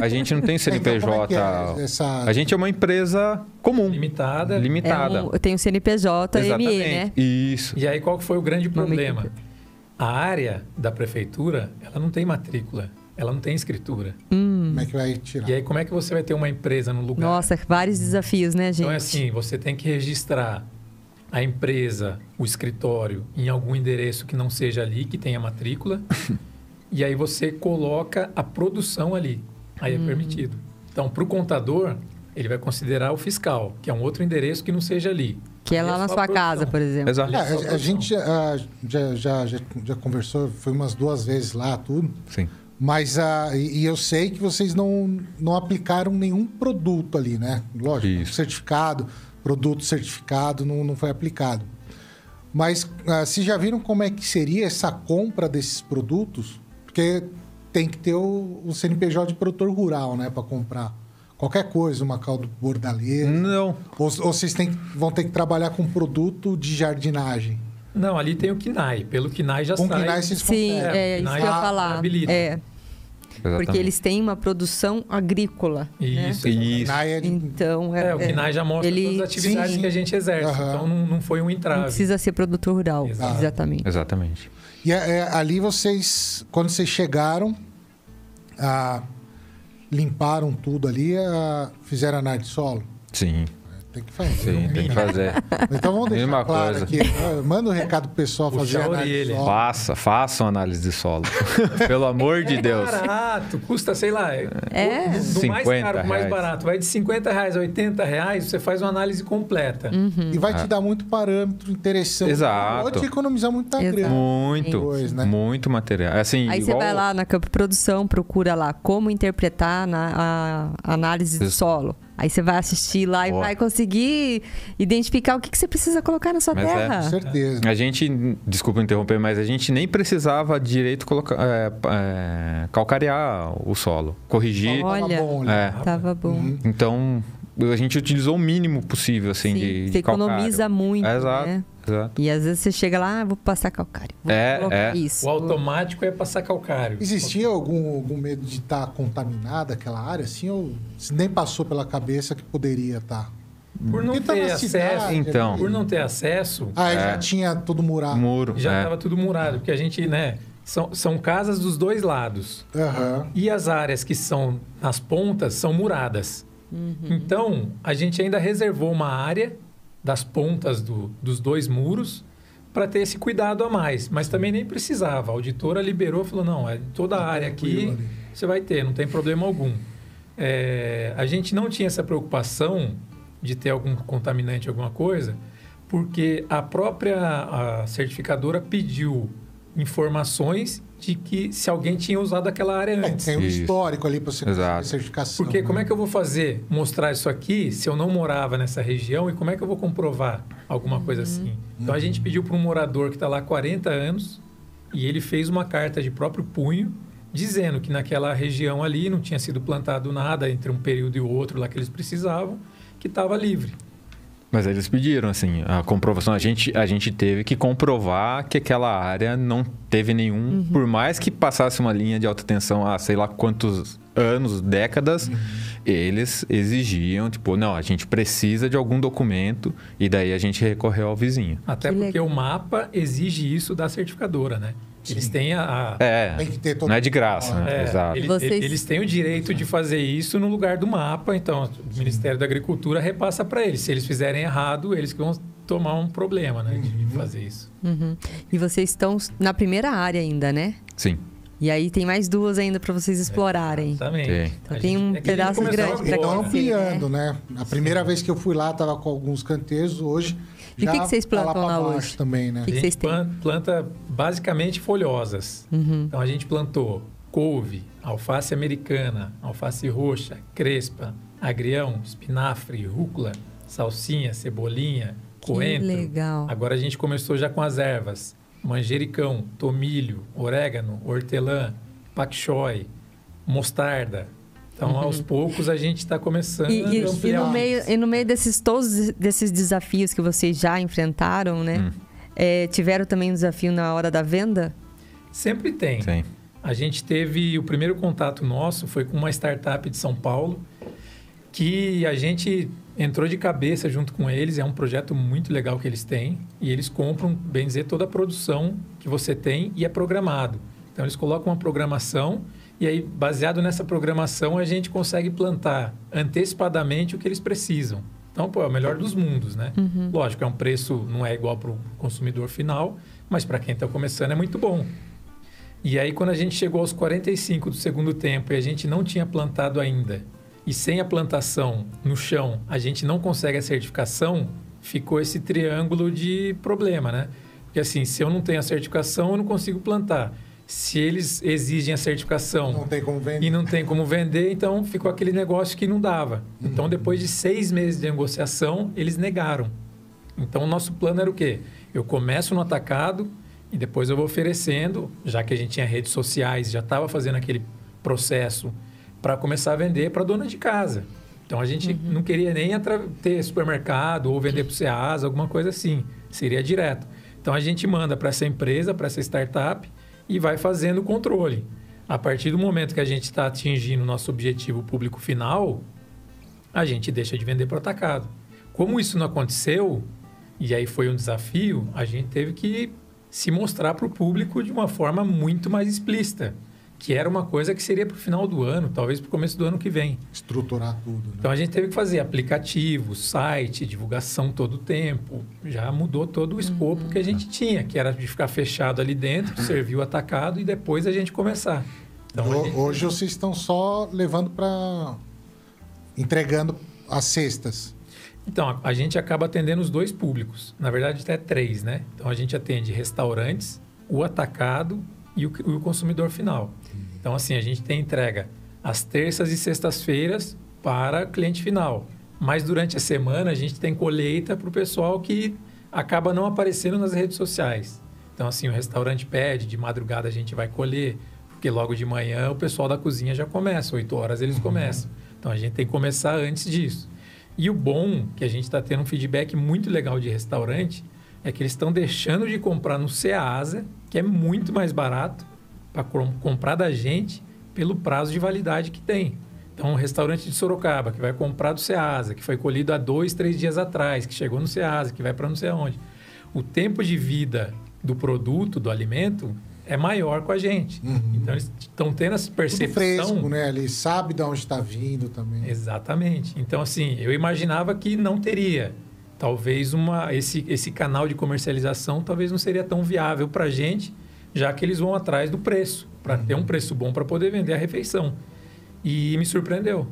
A gente não tem Então, como é CNPJ. é essa... A gente é uma empresa comum, Limitada. É limitada. um, eu tenho CNPJ, ME, Exatamente. né? Isso. E aí qual que foi o grande problema? A área da prefeitura, ela não tem matrícula, ela não tem escritura. Como é que vai tirar? E aí como é que você vai ter uma empresa no lugar? Nossa, vários desafios, né, gente? Então é assim, você tem que registrar a empresa, o escritório, em algum endereço que não seja ali, que tenha matrícula. e aí você coloca a produção ali. Aí é permitido. Então, para o contador, ele vai considerar o fiscal, que é um outro endereço que não seja ali. Que é lá na só sua casa, por exemplo. Exato. É, a a, produção. gente ah, já, já, já, já conversou, foi umas duas vezes lá, tudo. Sim. Mas ah, e, eu sei que vocês não, não aplicaram nenhum produto ali, né? Lógico, Isso. certificado, produto certificado não, não foi aplicado. Mas ah, vocês já viram como é que seria essa compra desses produtos? Porque tem que ter o, o CNPJ de produtor rural, né? Para comprar qualquer coisa, uma caldo bordaleira. Não. Ou, ou vocês têm, vão ter que trabalhar com produto de jardinagem? Não, ali tem o KINAI. Pelo KINAI já Com sai. KINAI vocês Sim, conseguem. é isso que eu ia falar. É, Exatamente. porque eles têm uma produção agrícola. né? Isso. Isso. KINAI é Então, é, É, o KINAI já mostra ele- todas as atividades Sim, que a gente exerce. Aham. Então não, não foi um não entrave. precisa ser produtor rural. Exato. Exatamente. Exatamente. E é, é, ali vocês, quando vocês chegaram, ah, limparam tudo ali, ah, fizeram análise de solo? Sim, Tem que fazer. sim, tem que fazer. Então vamos deixar Mesma claro coisa. aqui. ah, Manda o recado pro pessoal Puxar fazer a análise de solo. Faça, façam análise de solo. Pelo amor de É Deus. barato, custa, sei lá, É. do, do mais 50 caro pro mais barato. Vai de 50 reais a 80 reais, você faz uma análise completa. E vai te dar muito parâmetro interessante. Ah. Exato. Pode te economizar muita Exato. grana. Muito, Pois, né? muito material. Assim, Aí igual... você vai lá na Campo Produção, procura lá como interpretar na, a análise de solo. Aí você vai assistir lá e Boa. vai conseguir identificar o que, que você precisa colocar na sua Mas é, terra. Com certeza. A gente, desculpa interromper, mas a gente nem precisava direito colocar, é, é, calcarear o solo, corrigir. Tava Olha. bom ali. É, Tava bom. Uhum. então a gente utilizou o mínimo possível assim Sim, de, você de calcário. economiza muito, É, exato, né? Exato. E às vezes você chega lá, ah, vou passar calcário. Vou É, colocar é. isso. O automático é passar calcário. Existia algum, algum medo de estar contaminada aquela área, assim? Ou se nem passou pela cabeça que poderia tá? estar? Por não tá acesso, cidade, Então. por não ter acesso, Ah, É. já tinha tudo murado. Muro. já é. estava tudo murado, porque a gente, né, são, são casas dos dois lados. Aham. E as áreas que são nas pontas são muradas. Então, a gente ainda reservou uma área das pontas do- dos dois muros para ter esse cuidado a mais. Mas também nem precisava. A auditora liberou, falou, não, é toda a área aqui você vai ter, não tem problema algum. É, a gente não tinha essa preocupação de ter algum contaminante, alguma coisa, porque a própria a certificadora pediu informações de que se alguém tinha usado aquela área É, antes. tem um Isso. histórico ali para você Exato. certificação. Porque como né? é que eu vou fazer, mostrar isso aqui, se eu não morava nessa região, e como é que eu vou comprovar alguma coisa assim? Então a gente pediu para um morador que está lá há 40 anos, e ele fez uma carta de próprio punho, dizendo que naquela região ali não tinha sido plantado nada entre um período e o outro lá que eles precisavam, que estava livre. Mas eles pediram, assim, a comprovação. A gente, a gente teve que comprovar que aquela área não teve nenhum. Por mais que passasse uma linha de alta tensão há sei lá quantos anos, décadas, eles exigiam, tipo, não, a gente precisa de algum documento. E daí a gente recorreu ao vizinho. Até Que porque o mapa exige isso da certificadora, né? Eles Sim. têm a, É, Tem que ter todo não é de graça, né? É, Exato. ele- Vocês- Eles têm o direito de fazer isso no lugar do mapa, então o Ministério da Agricultura repassa para eles. Se eles fizerem errado, eles que vão tomar um problema né, de- de fazer isso. Uhum. E vocês estão na primeira área ainda, né? Sim. E aí tem mais duas ainda para vocês explorarem. Exatamente. Tem. Então A tem um é pedaço grande pra Então agora. crescer. ampliando, né? A primeira vez que eu fui lá, tava com alguns canteiros, hoje. E o já que que vocês tá plantam lá baixo hoje? também, né? que A gente vocês têm? plan- planta basicamente folhosas. Uhum. Então a gente plantou couve, alface americana, alface roxa, crespa, agrião, espinafre, rúcula, salsinha, cebolinha, coentro. legal. Agora a gente começou já com as ervas: manjericão, tomilho, orégano, hortelã, pak choi, mostarda. Então, aos poucos, a gente está começando Uhum. E, e- a e ampliar no meio, e no meio desses todos desses desafios que vocês já enfrentaram, né? Hum. É, tiveram também um desafio na hora da venda? Sempre tem. Tem. A gente teve o primeiro contato nosso foi com uma startup de São Paulo que a gente entrou de cabeça junto com eles. É um projeto muito legal que eles têm e eles compram, bem dizer, toda a produção que você tem e é programado. Então eles colocam uma programação e aí baseado nessa programação a gente consegue plantar antecipadamente o que eles precisam. Então, pô, é o melhor dos mundos, né? Lógico, é um preço não é igual para o consumidor final, mas para quem está começando é muito bom. E aí, quando a gente chegou aos 45 do segundo tempo e a gente não tinha plantado ainda, e sem a plantação no chão a gente não consegue a certificação, ficou esse triângulo de problema, né? Porque assim, se eu não tenho a certificação, eu não consigo plantar. Se eles exigem a certificação Não tem como vender. e não tem como vender, então ficou aquele negócio que não dava. Então, depois de seis meses de negociação, eles negaram. Então, o nosso plano era o quê? Eu começo no atacado e depois eu vou oferecendo, já que a gente tinha redes sociais, já estava fazendo aquele processo para começar a vender para dona de casa. Então, a gente não queria nem ter supermercado ou vender para o Ceasa, alguma coisa assim. Seria direto. Então, a gente manda para essa empresa, para essa startup e vai fazendo o controle. A partir do momento que a gente está atingindo o nosso objetivo público final, a gente deixa de vender para atacado. Como isso não aconteceu, e aí foi um desafio, a gente teve que se mostrar para o público de uma forma muito mais explícita, que era uma coisa que seria para o final do ano, talvez para o começo do ano que vem. Estruturar tudo, né? Então a gente teve que fazer aplicativo, site, divulgação todo o tempo. Já mudou todo o escopo que a gente tinha, que era de ficar fechado ali dentro, servir o atacado e depois a gente começar. Então, a Ho- gente- Hoje vocês estão só levando para entregando as cestas. Então, a, a gente acaba atendendo os dois públicos. Na verdade, até três, né? Então, a gente atende restaurantes, o atacado e o, e o consumidor final. Então, assim, a gente tem entrega às terças e sextas-feiras para cliente final. Mas durante a semana, a gente tem colheita para o pessoal que acaba não aparecendo nas redes sociais. Então, assim, o restaurante pede, de madrugada a gente vai colher, porque logo de manhã o pessoal da cozinha já começa, 8 horas eles começam. Então, a gente tem que começar antes disso. E o bom, que a gente está tendo um feedback muito legal de restaurante, é que eles estão deixando de comprar no Ceasa, que é muito mais barato, para comprar da gente pelo prazo de validade que tem. Então, um restaurante de Sorocaba que vai comprar do Ceasa, que foi colhido há dois, três dias atrás, que chegou no Ceasa, que vai para não sei aonde. O tempo de vida do produto, do alimento, é maior com a gente. Então, eles estão tendo essa Tudo percepção. fresco, né? Ele sabe de onde está vindo também. Exatamente. Então, assim, eu imaginava que não teria. Talvez uma, esse, esse canal de comercialização talvez não seria tão viável para a gente, já que eles vão atrás do preço, para ter um preço bom para poder vender a refeição. E me surpreendeu.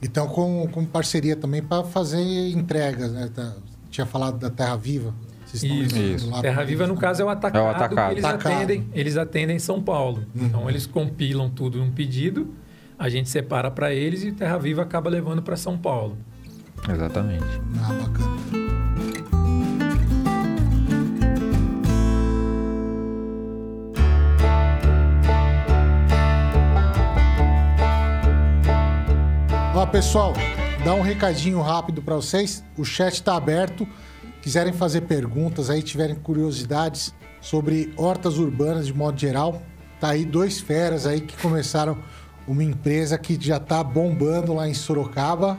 Então, com, com parceria também para fazer entregas, né? Tá- Tinha falado da Terra Viva. Isso. lá Terra Viva, no né? caso, é o atacado, É o atacado. que eles Atacado. atendem. Eles atendem em São Paulo. Então, eles compilam tudo num pedido, a gente separa para eles e Terra Viva acaba levando para São Paulo. Exatamente. Ah, bacana. Ó, pessoal, dá um recadinho rápido para vocês. O chat está aberto. Quiserem fazer perguntas aí, tiverem curiosidades sobre hortas urbanas de modo geral, tá aí dois feras aí que começaram uma empresa que já tá bombando lá em Sorocaba.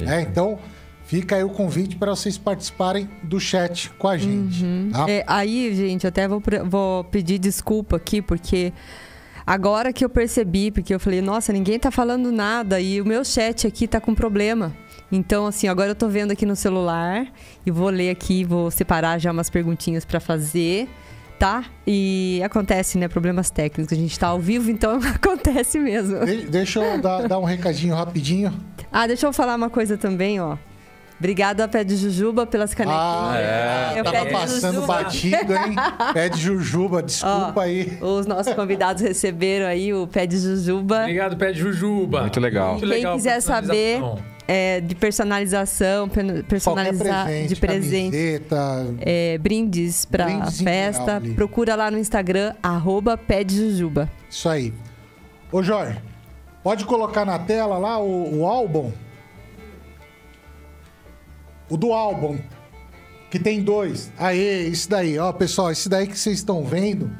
né? Então, fica aí o convite para vocês participarem do chat com a gente. tá? É, aí, gente, até vou, vou pedir desculpa aqui, porque agora que eu percebi, porque eu falei, nossa, ninguém tá falando nada e o meu chat aqui tá com problema. Então, assim, agora eu tô vendo aqui no celular e vou ler aqui, vou separar já umas perguntinhas pra fazer, tá? E acontece, né? Problemas técnicos. A gente tá ao vivo, então acontece mesmo. De- deixa eu dar, dar um recadinho rapidinho. Ah, deixa eu falar uma coisa também, ó. Obrigada, Pé de Jujuba, pelas canequinhas. Ah, É, É o tava passando Jujuba. batido, hein? Pé de Jujuba, desculpa aí. Os nossos convidados receberam aí o Pé de Jujuba. Obrigado, Pé de Jujuba. Muito legal. Muito Quem legal quiser saber, é, de personalização, personalizar presente, de presente, camiseta. é, brindes em festa, geral procura lá no Instagram, arroba Pé de Jujuba. Isso aí. Ô, Jorge, pode colocar na tela lá o, o álbum? O do álbum, que tem dois. Aê, isso daí. Ó, pessoal, esse daí que vocês estão vendo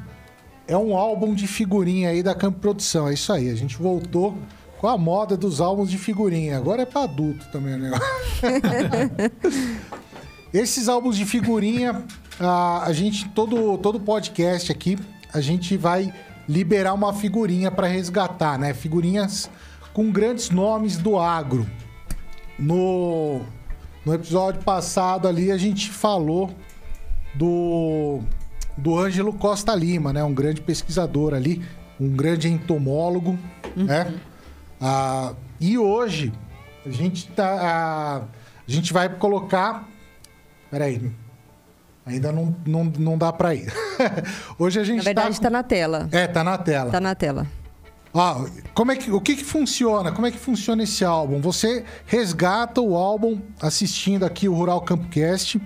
é um álbum de figurinha aí da Campo Produção. É isso aí. A gente voltou com a moda dos álbuns de figurinha. Agora é pra adulto também negócio. Esses álbuns de figurinha, a, a gente, todo, todo podcast aqui, a gente vai liberar uma figurinha para resgatar, né? Figurinhas com grandes nomes do agro. No, no episódio passado ali, a gente falou do, do Ângelo Costa Lima, né? Um grande pesquisador ali, um grande entomólogo, né? Ah, e hoje, a gente, tá, a, a gente vai colocar Peraí. Ainda não, não, não dá pra ir. Hoje a gente Na verdade, tá... tá na tela. É, tá na tela. Tá na tela. Ó, como é que, o que que funciona? Como é que funciona esse álbum? Você resgata o álbum assistindo aqui o Rural Campcast.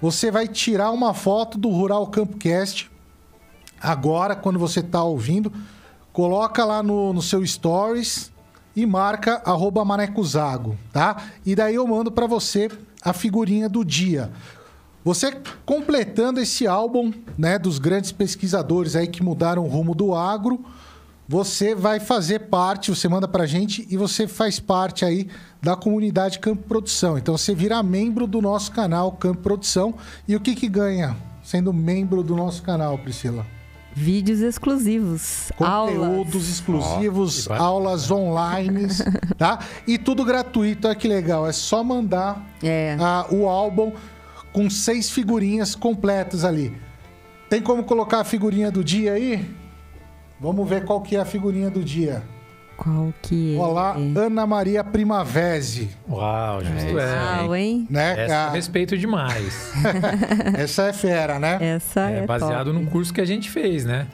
Você vai tirar uma foto do Rural Campcast agora, quando você tá ouvindo. Coloca lá no, no seu Stories e marca arroba manecozago, tá? E daí eu mando para você a figurinha do dia. Você completando esse álbum, né, dos grandes pesquisadores aí que mudaram o rumo do agro, você vai fazer parte, você manda pra gente e você faz parte aí da comunidade Campo Produção. Então você vira membro do nosso canal Campo Produção. E o que que ganha sendo membro do nosso canal, Priscila? Vídeos exclusivos. Conteúdos aulas. exclusivos, bacana. aulas online, tá? E tudo gratuito, olha que legal. É só mandar É. ah, o álbum com seis figurinhas completas ali. Tem como colocar a figurinha do dia aí? Vamos ver qual que é a figurinha do dia. Qual que é? Olá, Ana Maria Primavese, Uau, justo é. Legal, hein? né? Essa eu Ah, respeito demais. Essa é fera, né? Essa é, É baseado top. no curso que a gente fez, né?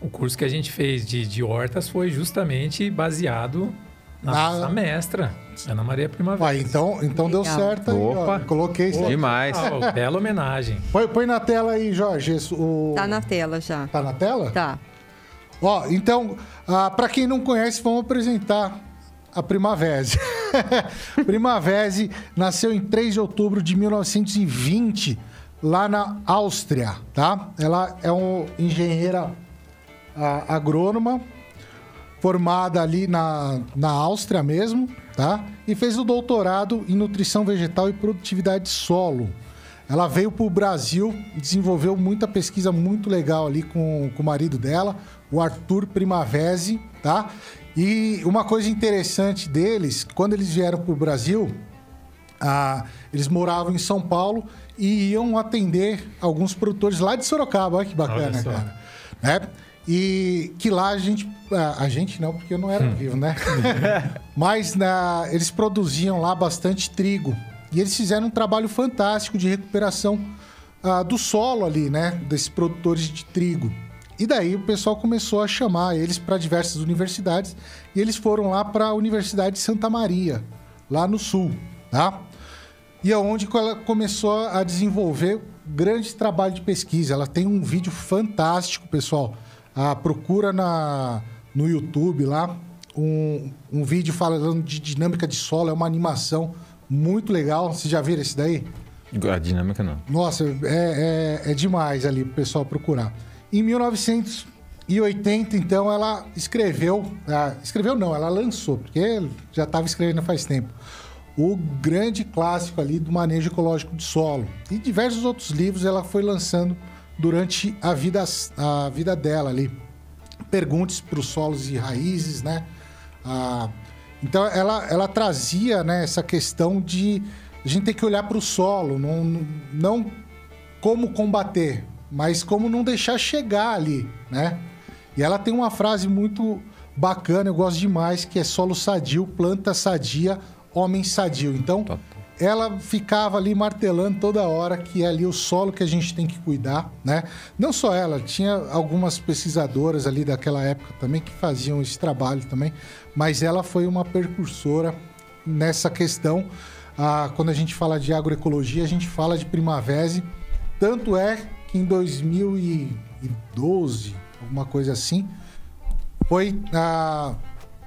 O curso que a gente fez de, de hortas foi justamente baseado na Na- nossa mestra, Ana Maria Primavera. Vai, então, então deu certo aí, ó. Opa. Coloquei isso aí. Demais. Ah, bela homenagem. Põe, põe na tela aí, Jorge. o... Tá na tela já. Tá na tela? Tá. Ó, então, ah, para quem não conhece, vamos apresentar a Primavese. Primavese nasceu em 3 de outubro de 1920, lá na Áustria, tá? Ela é uma engenheira ah, agrônoma, formada ali na, na Áustria mesmo, tá? E fez o doutorado em nutrição vegetal e produtividade de solo. Ela veio para o Brasil, desenvolveu muita pesquisa muito legal ali com, com o marido dela, o Arthur Primavesi, tá? E uma coisa interessante deles, quando eles vieram para o Brasil, ah, eles moravam em São Paulo e iam atender alguns produtores lá de Sorocaba. Olha que bacana, Olha cara. Né? E que lá a gente. A gente não, porque eu não era vivo, né? Mas na, eles produziam lá bastante trigo. E eles fizeram um trabalho fantástico de recuperação ah, do solo ali, né? Desses produtores de trigo. E daí o pessoal começou a chamar eles para diversas universidades. E eles foram lá para a Universidade de Santa Maria, lá no sul, tá? E é onde ela começou a desenvolver grande trabalho de pesquisa. Ela tem um vídeo fantástico, pessoal. Ah, procura na, no YouTube lá um, um vídeo falando de dinâmica de solo. É uma animação muito legal. Vocês já viram esse daí? A dinâmica não. Nossa, é, é, é demais ali pro pessoal procurar. Em 1980, então, ela escreveu... ah, escreveu não, ela lançou, porque já estava escrevendo faz tempo. O grande clássico ali do manejo ecológico de solo. E diversos outros livros ela foi lançando durante a vida, a vida dela ali. Perguntes para os solos e raízes, né? Ah, então, ela, ela trazia né, essa questão de a gente ter que olhar para o solo, não- não como combater, mas como não deixar chegar ali, né? E ela tem uma frase muito bacana, eu gosto demais, que é solo sadio, planta sadia, homem sadio. Então, ela ficava ali martelando toda hora que é ali o solo que a gente tem que cuidar, né? Não só ela, tinha algumas pesquisadoras ali daquela época também que faziam esse trabalho também, mas ela foi uma precursora nessa questão. Ah, quando a gente fala de agroecologia, a gente fala de Primavera. Tanto é que em 2012, alguma coisa assim, foi, ah,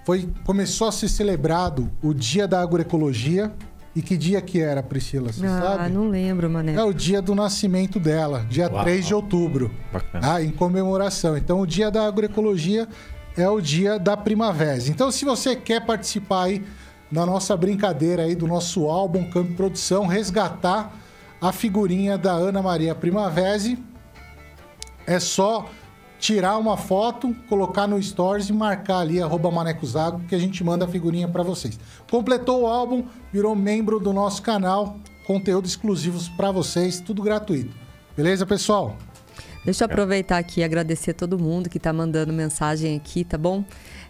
foi começou a ser celebrado o Dia da Agroecologia. E que dia que era, Priscila? Você Ah, sabe? não lembro, Mané. É o dia do nascimento dela, dia Uau. 3 de outubro. Bacana. Ah, em comemoração. Então, o dia da agroecologia é o dia da primavera. Então, se você quer participar aí na nossa brincadeira aí do nosso álbum Campo Produção, resgatar a figurinha da Ana Maria Primavera, é só tirar uma foto, colocar no Stories e marcar ali, arroba Manecozago, que a gente manda a figurinha para vocês. Completou o álbum, virou membro do nosso canal, conteúdo exclusivos para vocês, tudo gratuito. Beleza, pessoal? Deixa eu aproveitar aqui e agradecer todo mundo que tá mandando mensagem aqui, tá bom?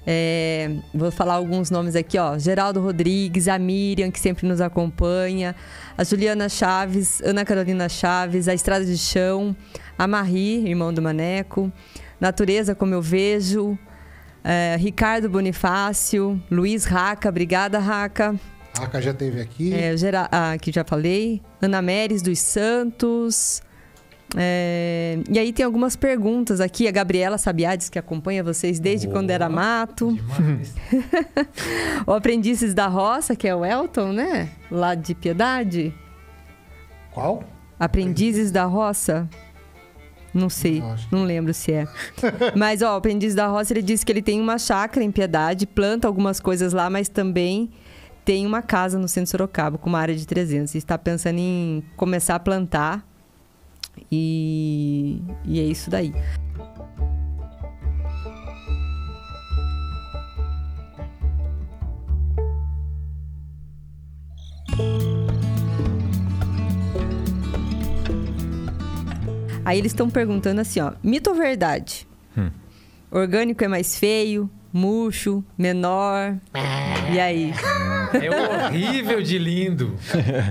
É, vou falar alguns nomes aqui, ó. Geraldo Rodrigues, a Miriam, que sempre nos acompanha, a Juliana Chaves, Ana Carolina Chaves, a Estrada de Chão, a Marie, irmão do Maneco, Natureza Como Eu Vejo, é, Ricardo Bonifácio, Luiz Raca, obrigada, Raca. A Aka já teve aqui. É, Gera... ah, que já falei. Ana Meres dos Santos. É, E aí tem algumas perguntas aqui. A Gabriela Sabiades, que acompanha vocês desde quando era mato. O Aprendizes da Roça, que é o Elton, né? Lá de Piedade. Qual? Aprendizes da Roça. Não sei, Não, lembro se é. Mas, ó, o Aprendiz da Roça, ele disse que ele tem uma chácara em Piedade, planta algumas coisas lá, mas também tem uma casa no centro de Sorocaba, com uma área de 300. E está pensando em começar a plantar. E, e é isso daí. Aí eles estão perguntando assim, ó, mito ou verdade? Orgânico é mais feio, murcho, menor. E aí? É horrível de lindo.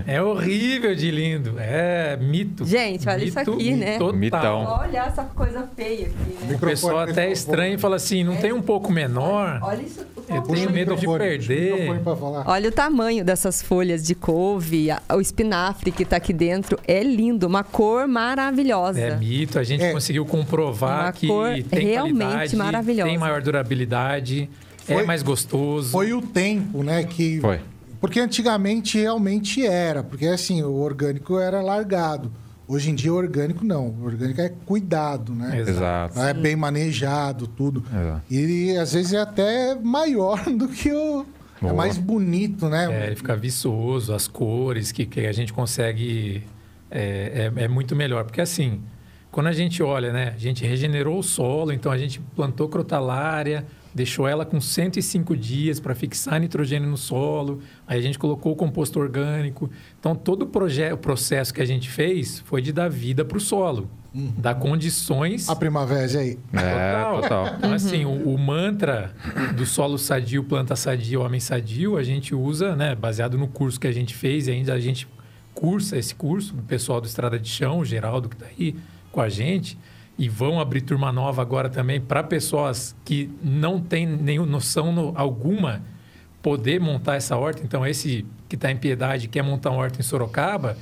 É horrível de lindo. É mito. Gente, olha isso Mito aqui, né? Total. Mitão. Olha essa coisa feia aqui, né? O pessoal até é estranho e fala assim: não tem um pouco menor? Olha isso. Eu tenho o medo de perder. Olha o tamanho dessas folhas de couve, o espinafre que tá aqui dentro. É lindo, uma cor maravilhosa. É mito, a gente É. conseguiu comprovar Uma que cor tem realmente qualidade, maravilhosa. tem maior durabilidade, é Foi- mais gostoso. Foi o tempo, né? Que... Foi. Porque antigamente realmente era, porque assim, o orgânico era largado. Hoje em dia, orgânico não. O orgânico é cuidado, né? Exato. É bem manejado, tudo. Exato. E às vezes é até maior do que o. É Boa. mais bonito, né? É, ele fica viçoso, as cores que, que a gente consegue é, é, é muito melhor. Porque assim, quando a gente olha, né? A gente regenerou o solo, então a gente plantou crotalária, deixou ela com 105 dias para fixar nitrogênio no solo, aí a gente colocou o composto orgânico. Então todo o, o processo que a gente fez foi de dar vida para o solo, dar condições A primavera aí. É, total. então, assim, o, o mantra do solo sadio, planta sadia, homem sadio, a gente usa, né, baseado no curso que a gente fez, e ainda a gente cursa esse curso, o pessoal do Estrada de Chão, o Geraldo que está aí com a gente, e vão abrir turma nova agora também para pessoas que não têm nenhuma noção no- alguma poder montar essa horta. Então, esse que está em Piedade quer montar uma horta em Sorocaba,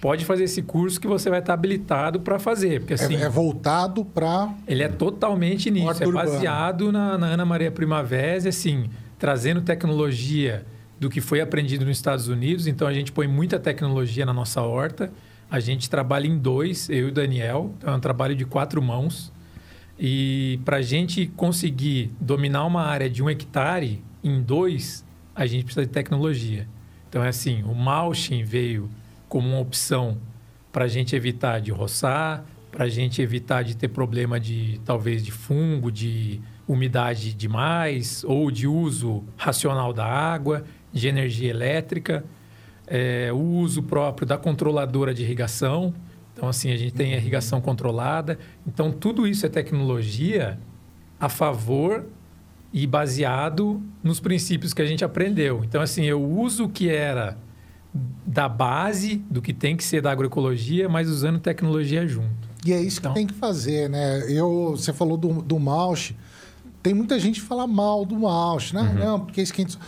pode fazer esse curso que você vai estar habilitado para fazer. Porque assim, É, é voltado para. ele é totalmente nisso, Horta é urbana. baseado na, na Ana Maria Primavera, assim, trazendo tecnologia do que foi aprendido nos Estados Unidos. Então a gente põe muita tecnologia na nossa horta. A gente trabalha em dois, eu e o Daniel. Então é um trabalho de quatro mãos. E para a gente conseguir dominar uma área de um hectare em dois, a gente precisa de tecnologia. Então é assim, o mulching veio como uma opção para a gente evitar de roçar, para a gente evitar de ter problema de talvez de fungo, de umidade demais ou de uso racional da água, de energia elétrica, é, o uso próprio da controladora de irrigação. Então assim a gente tem a irrigação controlada. Então tudo isso é tecnologia a favor e baseado nos princípios que a gente aprendeu. Então assim eu uso o que era da base do que tem que ser da agroecologia, mas usando tecnologia junto. E é isso Então. que tem que fazer, né? Eu, você falou do, do Malch. Tem muita gente que fala mal do Malch, né? Não, porque esquenta,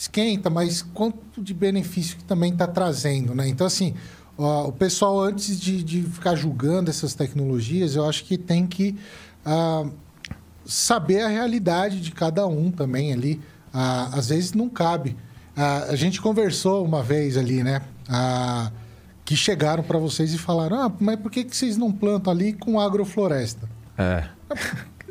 esquenta, mas quanto de benefício que também está trazendo, né? Então, assim, ó, o pessoal, antes de, de ficar julgando essas tecnologias, eu acho que tem que ah, saber a realidade de cada um também ali. Ah, às vezes não cabe. Ah, a gente conversou uma vez ali, né? Ah, que chegaram para vocês e falaram: ah, mas por que, que vocês não plantam ali com agrofloresta? É.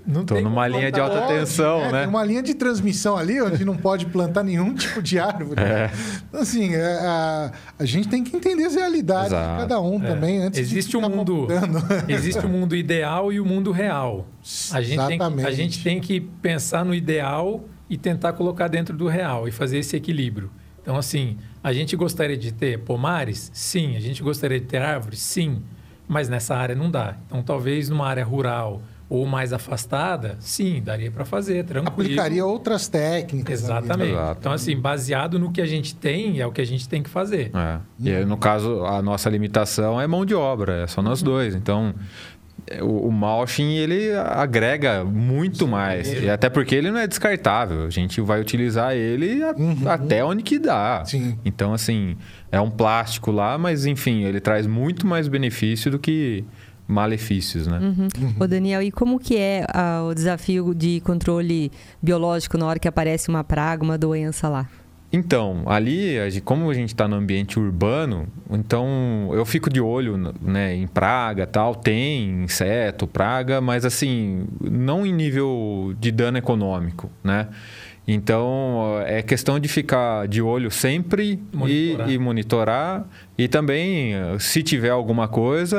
Não Tô tem numa linha de alta tensão, É, né? Tem uma linha de transmissão ali onde não pode plantar nenhum tipo de árvore. É. Então, assim, é, a, a gente tem que entender as realidades Exato. de cada um também antes Existe de um mundo, computando. existe o mundo ideal e o mundo real. A gente, tem, que- a Exatamente. gente tem que pensar no ideal e tentar colocar dentro do real e fazer esse equilíbrio. Então, assim, a gente gostaria de ter pomares? Sim. A gente gostaria de ter árvores? Sim. Mas nessa área não dá. Então, talvez numa área rural ou mais afastada, sim, daria para fazer, tranquilo. Aplicaria outras técnicas. né? Exatamente. Exato. Então, assim, baseado no que a gente tem, é o que a gente tem que fazer. É. E aí, no caso, a nossa limitação é mão de obra, é só nós dois. Então, é, o, o mulching, ele agrega muito mais. E até porque ele não é descartável. A gente vai utilizar ele a- até onde que dá. Sim. Então, assim, é um plástico lá, mas, enfim, ele traz muito mais benefício do que malefícios, né? Ô Daniel, e como que é ah, o desafio de controle biológico na hora que aparece uma praga, uma doença lá? Então, ali, como a gente está no ambiente urbano, então eu fico de olho né, em praga tal. Tem inseto, praga, mas assim, não em nível de dano econômico, né? Então, é questão de ficar de olho sempre Monitorar. E, e monitorar. E também, se tiver alguma coisa,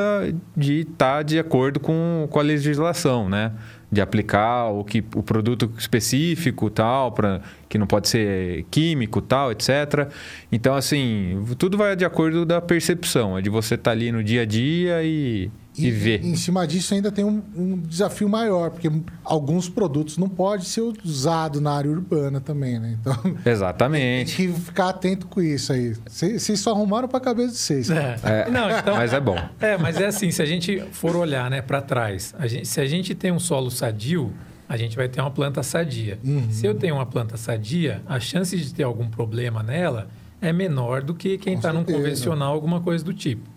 de estar de acordo com, com a legislação, né? De aplicar o, que, o produto específico, tal, pra, que não pode ser químico, tal, etc. Então, assim, tudo vai de acordo da percepção. É de você estar ali no dia a dia e, e, ver. Em cima disso ainda tem um, um desafio maior, porque alguns produtos não podem ser usados na área urbana também, né? Então tem Exatamente. que ficar atento com isso aí. Vocês só arrumaram para a cabeça de vocês. É. É, Não, então, Mas é bom. É, mas é assim, se a gente for olhar né, para trás, a gente- se a gente tem um solo sadio, a gente vai ter uma planta sadia. Se eu tenho uma planta sadia, a chance de ter algum problema nela é menor do que quem está num convencional, alguma coisa do tipo.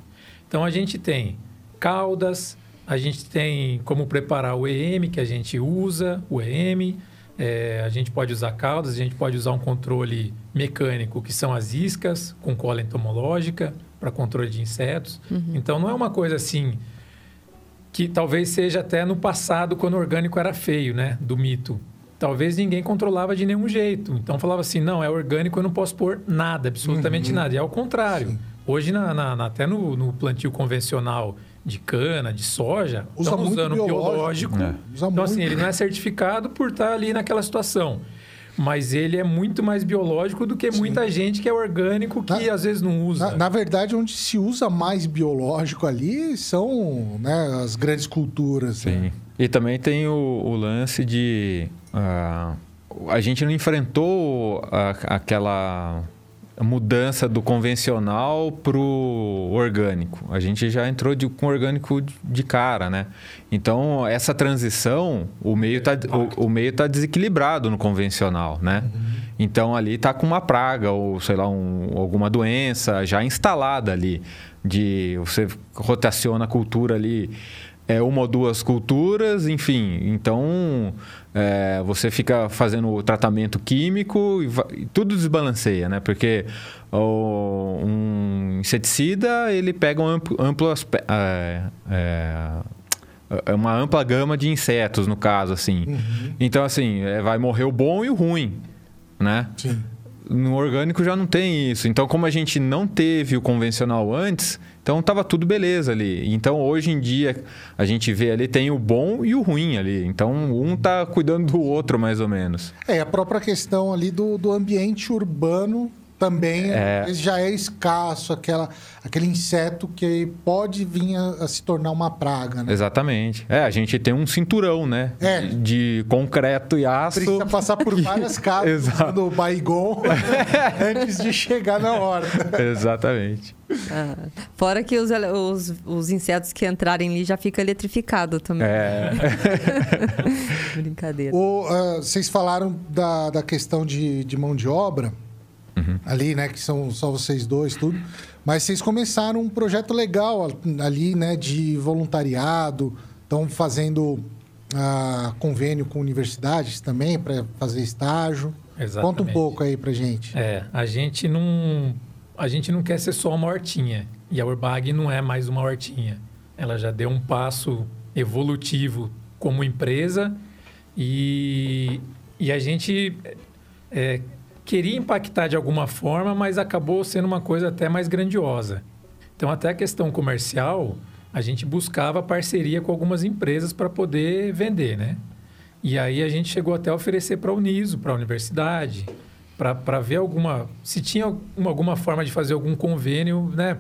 Então a gente tem caudas, a gente tem como preparar o EM que a gente usa, o EM, é, a gente pode usar caudas, a gente pode usar um controle mecânico, que são as iscas, com cola entomológica, para controle de insetos. Então não é uma coisa assim que talvez seja até no passado quando o orgânico era feio, né, do mito. Talvez ninguém controlava de nenhum jeito. Então falava assim, não, é orgânico, eu não posso pôr nada, absolutamente nada. E é ao contrário. Hoje, na, na- na- até no, no plantio convencional de cana, de soja, Usa estão muito usando biológico. biológico. É. Usa Então, muito. assim, ele não é certificado por estar ali naquela situação. Mas ele é muito mais biológico do que muita gente que é orgânico que Na- às vezes não usa. Na, na verdade, onde se usa mais biológico ali são né, as grandes culturas. Sim. né? E também tem o, o lance de. ah, a gente não enfrentou a- aquela mudança do convencional pro orgânico. A gente já entrou de- com orgânico de- cara, né? Então, essa transição, o meio tá, o, o meio tá desequilibrado no convencional, né? Então, ali tá com uma praga ou, sei lá, um- alguma doença já instalada ali. De você rotaciona a cultura ali é, uma ou duas culturas, enfim. Então, é, você fica fazendo o tratamento químico e, e tudo desbalanceia, né? Porque o- um inseticida, ele pega um amplo, amplo é, é, é uma ampla gama de insetos, no caso, assim. Então, assim, é, vai morrer o bom e o ruim, né? Sim. No orgânico já não tem isso. Então, como a gente não teve o convencional antes, então tava tudo beleza ali. Então, hoje em dia, a gente vê ali, tem o bom e o ruim ali. Então, um tá cuidando do outro, mais ou menos. É, a própria questão ali do, do ambiente urbano também É. já é escasso, aquela, aquele inseto que pode vir a, a se tornar uma praga, né? Exatamente. É, a gente tem um cinturão, né? É. De concreto e aço. Precisa passar por várias casas do Baigon antes de chegar na horta. Exatamente. Ah, fora que os, os, os insetos que entrarem ali já fica eletrificado também. É. Brincadeira. O, ah, vocês falaram da, da questão de, de mão de obra ali, né? Que são só vocês dois, tudo. Mas vocês começaram um projeto legal ali, né? De voluntariado. Estão fazendo ah, convênio com universidades também para fazer estágio. Conta um Exatamente. pouco aí pra gente. É, a gente não a gente não quer ser só uma hortinha e a Urbag não é mais uma hortinha. Ela já deu um passo evolutivo como empresa e, e a gente é, queria impactar de alguma forma, mas acabou sendo uma coisa até mais grandiosa. Então, até a questão comercial, a gente buscava parceria com algumas empresas para poder vender, né? E aí a gente chegou até a oferecer para a Uniso, para a universidade, para ver alguma. se tinha alguma, alguma forma de fazer algum convênio, né?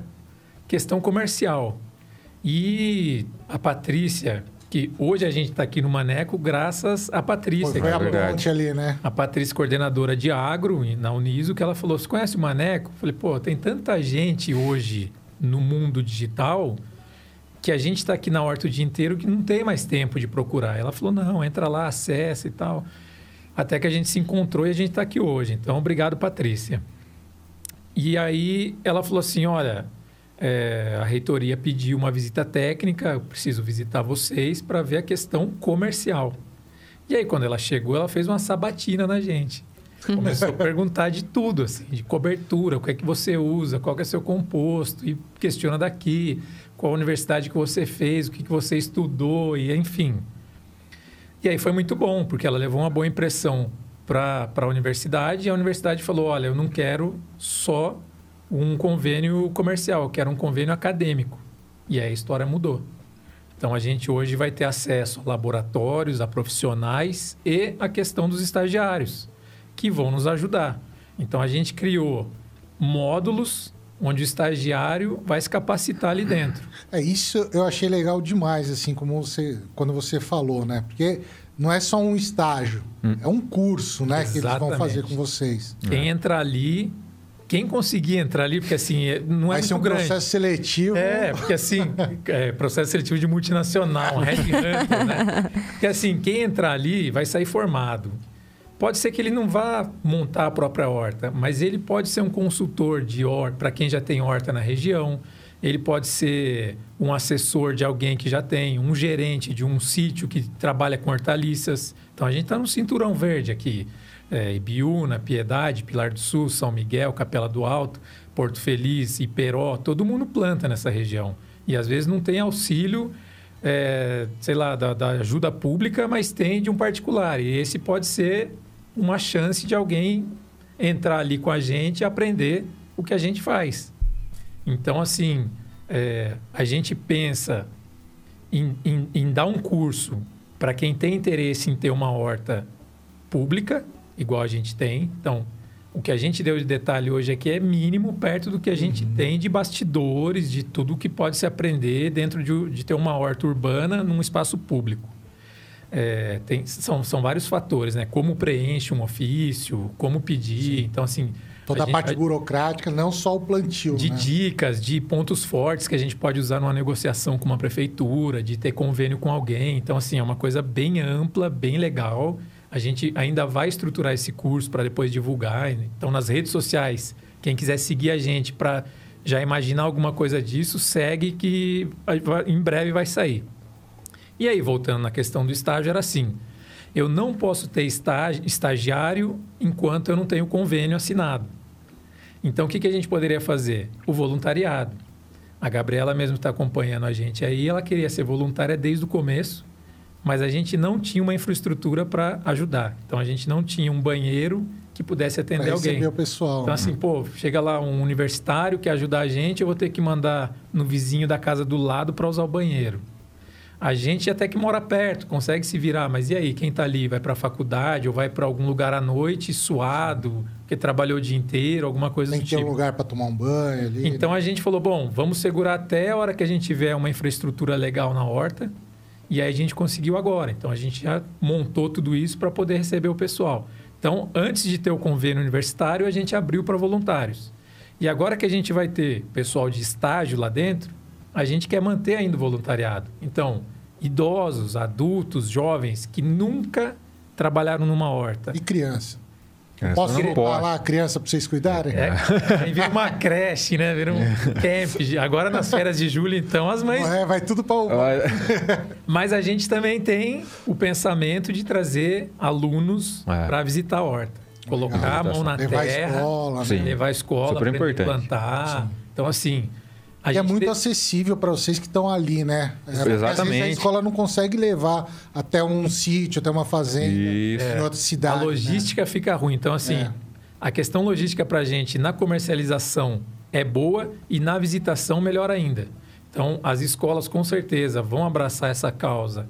Questão comercial. E a Patrícia, que hoje a gente está aqui no Maneco, graças à Patrícia. Foi, foi a ponte ali, né? a Patrícia, coordenadora de agro na Uniso, que ela falou: Você conhece o Maneco? Eu falei: Pô, tem tanta gente hoje no mundo digital que a gente está aqui na horta o dia inteiro que não tem mais tempo de procurar. Ela falou: Não, entra lá, acessa e tal. Até que a gente se encontrou e a gente está aqui hoje. Então, obrigado, Patrícia. E aí ela falou assim: Olha, é, a reitoria pediu uma visita técnica, eu preciso visitar vocês para ver a questão comercial. E aí, quando ela chegou, ela fez uma sabatina na gente. Começou a perguntar de tudo, assim, de cobertura, o que é que você usa, qual que é seu composto, e questiona daqui, qual universidade que você fez, o que, que você estudou, e enfim. E aí foi muito bom, porque ela levou uma boa impressão para a universidade, e a universidade falou, olha, eu não quero só um convênio comercial, eu quero um convênio acadêmico. E aí a história mudou. Então a gente hoje vai ter acesso a laboratórios, a profissionais e a questão dos estagiários, que vão nos ajudar. Então a gente criou módulos onde o estagiário vai se capacitar ali dentro. É isso eu achei legal demais, assim, como você, quando você falou, né? Porque não é só um estágio, é um curso, né? Que eles vão Exatamente. fazer com vocês. Quem entrar ali, quem conseguir entrar ali, porque assim, é- não é Vai ser muito um grande. processo seletivo. É, porque assim, é, processo seletivo de multinacional, Red Hunter, né? Porque assim, quem entrar ali vai sair formado. Pode ser que ele não vá montar a própria horta, mas ele pode ser um consultor de horta para quem já tem horta na região. Ele pode ser um assessor de alguém que já tem, um gerente de um sítio que trabalha com hortaliças. Então a gente está no cinturão verde aqui. É, Ibiúna, Piedade, Pilar do Sul, São Miguel, Capela do Alto. Porto Feliz, Iperó, todo mundo planta nessa região. E às vezes não tem auxílio, é, sei lá, da, da ajuda pública, mas tem de um particular. E esse pode ser uma chance de alguém entrar ali com a gente e aprender o que a gente faz. Então, assim, é, a gente pensa em, em, em dar um curso para quem tem interesse em ter uma horta pública, igual a gente tem. Então, o que a gente deu de detalhe hoje aqui é mínimo perto do que a gente uhum. tem de bastidores, de tudo que pode se aprender dentro de, de ter uma horta urbana num espaço público. É, tem, são, são vários fatores, né? Como preenche um ofício, como pedir. Sim. Então, assim. Toda a, a parte burocrática, não só o plantio. De né? dicas, de pontos fortes que a gente pode usar numa negociação com uma prefeitura, de ter convênio com alguém. Então, assim, é uma coisa bem ampla, bem legal. A gente ainda vai estruturar esse curso para depois divulgar. Então, nas redes sociais, quem quiser seguir a gente para já imaginar alguma coisa disso, segue que em breve vai sair. E aí, voltando na questão do estágio, era assim: eu não posso ter estagiário enquanto eu não tenho convênio assinado. Então, o que, que a gente poderia fazer? O voluntariado. A Gabriela mesmo está acompanhando a gente aí, ela queria ser voluntária desde o começo, mas a gente não tinha uma infraestrutura para ajudar. Então, a gente não tinha um banheiro que pudesse atender pra alguém. o pessoal. Então, assim, pô, chega lá um universitário que ajudar a gente, eu vou ter que mandar no vizinho da casa do lado para usar o banheiro. A gente até que mora perto, consegue se virar, mas e aí, quem está ali? Vai para a faculdade ou vai para algum lugar à noite, suado, que trabalhou o dia inteiro, alguma coisa Tem do que ter tipo. um lugar para tomar um banho ali. Então né? a gente falou, bom, vamos segurar até a hora que a gente tiver uma infraestrutura legal na horta. E aí a gente conseguiu agora. Então a gente já montou tudo isso para poder receber o pessoal. Então, antes de ter o convênio universitário, a gente abriu para voluntários. E agora que a gente vai ter pessoal de estágio lá dentro, a gente quer manter ainda o voluntariado. Então, idosos, adultos, jovens que nunca trabalharam numa horta. E criança. Posso colocar lá a criança para vocês cuidarem? É, aí vira uma creche, né? Vira um camp. Agora nas férias de julho, então, as mães. É, vai tudo para o. Mas a gente também tem o pensamento de trazer alunos é. para visitar a horta. Colocar Legal. a mão na levar terra, a escola, né? levar a escola, Super importante. plantar. Sim. Então, assim, a é muito acessível para vocês que estão ali, né? É, Exatamente. a escola não consegue levar até um sítio, até uma fazenda Isso. em outra cidade. A né? logística né? fica ruim. Então, assim, é. a questão logística para a gente na comercialização é boa e na visitação melhor ainda. Então, as escolas com certeza vão abraçar essa causa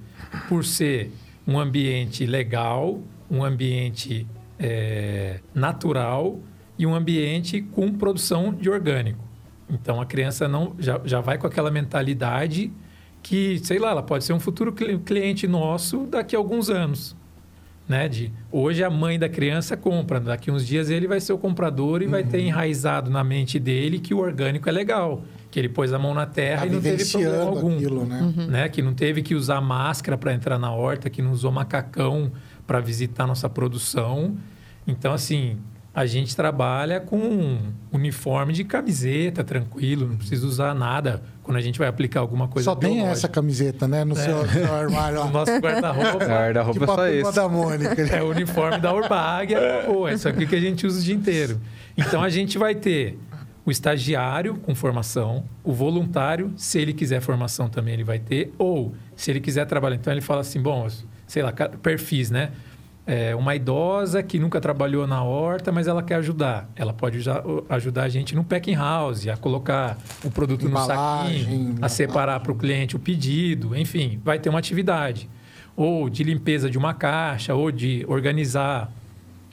por ser um ambiente legal, um ambiente é, natural e um ambiente com produção de orgânico. Então a criança não já, já vai com aquela mentalidade que, sei lá, ela pode ser um futuro cliente nosso daqui a alguns anos. Né? De, hoje a mãe da criança compra, daqui uns dias ele vai ser o comprador e uhum. vai ter uhum. enraizado na mente dele que o orgânico é legal, que ele pôs a mão na terra tá e não teve problema algum, aquilo, né? Uhum. né? Que não teve que usar máscara para entrar na horta, que não usou macacão para visitar nossa produção. Então assim, a gente trabalha com um uniforme de camiseta, tranquilo, não precisa usar nada quando a gente vai aplicar alguma coisa Só tem essa camiseta, né? No é. seu, seu, armário lá. No nosso guarda-roupa. guarda-roupa tipo só isso. Da Mônica. É o uniforme da Urbag. É, pô, é isso aqui que a gente usa o dia inteiro. Então, a gente vai ter o estagiário com formação, o voluntário, se ele quiser formação também ele vai ter, ou se ele quiser trabalhar. Então, ele fala assim, bom, sei lá, perfis, né? É, uma idosa que nunca trabalhou na horta, mas ela quer ajudar. Ela pode ajudar a gente no packing house, a colocar o produto Embalagem, no saquinho, a separar para o cliente o pedido, enfim, vai ter uma atividade. Ou de limpeza de uma caixa, ou de organizar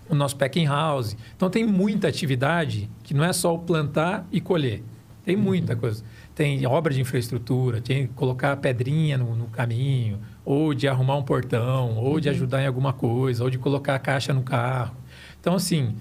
o nosso packing house. Então tem muita atividade que não é só o plantar e colher. Tem muita coisa. Tem obra de infraestrutura, tem colocar pedrinha no, no caminho, ou de arrumar um portão, ou de uhum. ajudar em alguma coisa, ou de colocar a caixa no carro. Então, assim,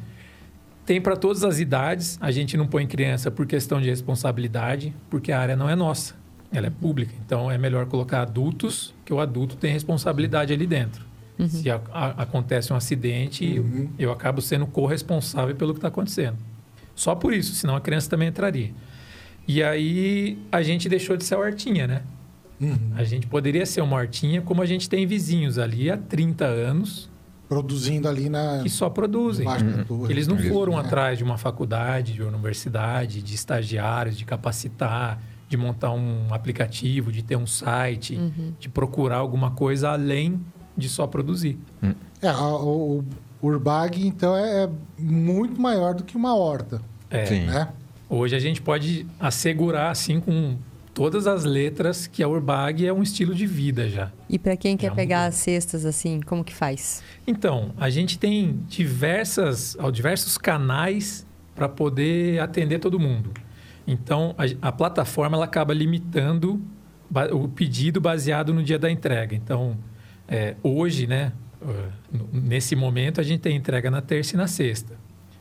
tem para todas as idades. A gente não põe criança por questão de responsabilidade, porque a área não é nossa, ela é pública. Então, é melhor colocar adultos, que o adulto tem responsabilidade ali dentro. Uhum. Se a, a, acontece um acidente, uhum. eu, eu acabo sendo corresponsável pelo que está acontecendo. Só por isso, senão a criança também entraria. E aí a gente deixou de ser a hortinha, né? Uhum. A gente poderia ser uma hortinha como a gente tem vizinhos ali há 30 anos Produzindo ali na. que só produzem. torre. Eles não foram é. atrás de uma faculdade, de uma universidade, de estagiários, de capacitar, de montar um aplicativo, de ter um site, de procurar alguma coisa além de só produzir. É, a- o, o Urbag, então, é, é muito maior do que uma horta, É, Sim. né? Hoje a gente pode assegurar, assim, com todas as letras, que a Urbag é um estilo de vida já. E para quem quer Já pegar mudou. as cestas assim, como que faz? Então, a gente tem diversas, diversos canais para poder atender todo mundo. Então, a, a plataforma ela acaba limitando o pedido baseado no dia da entrega. Então, é, hoje, né, n- nesse momento, a gente tem entrega na terça e na sexta.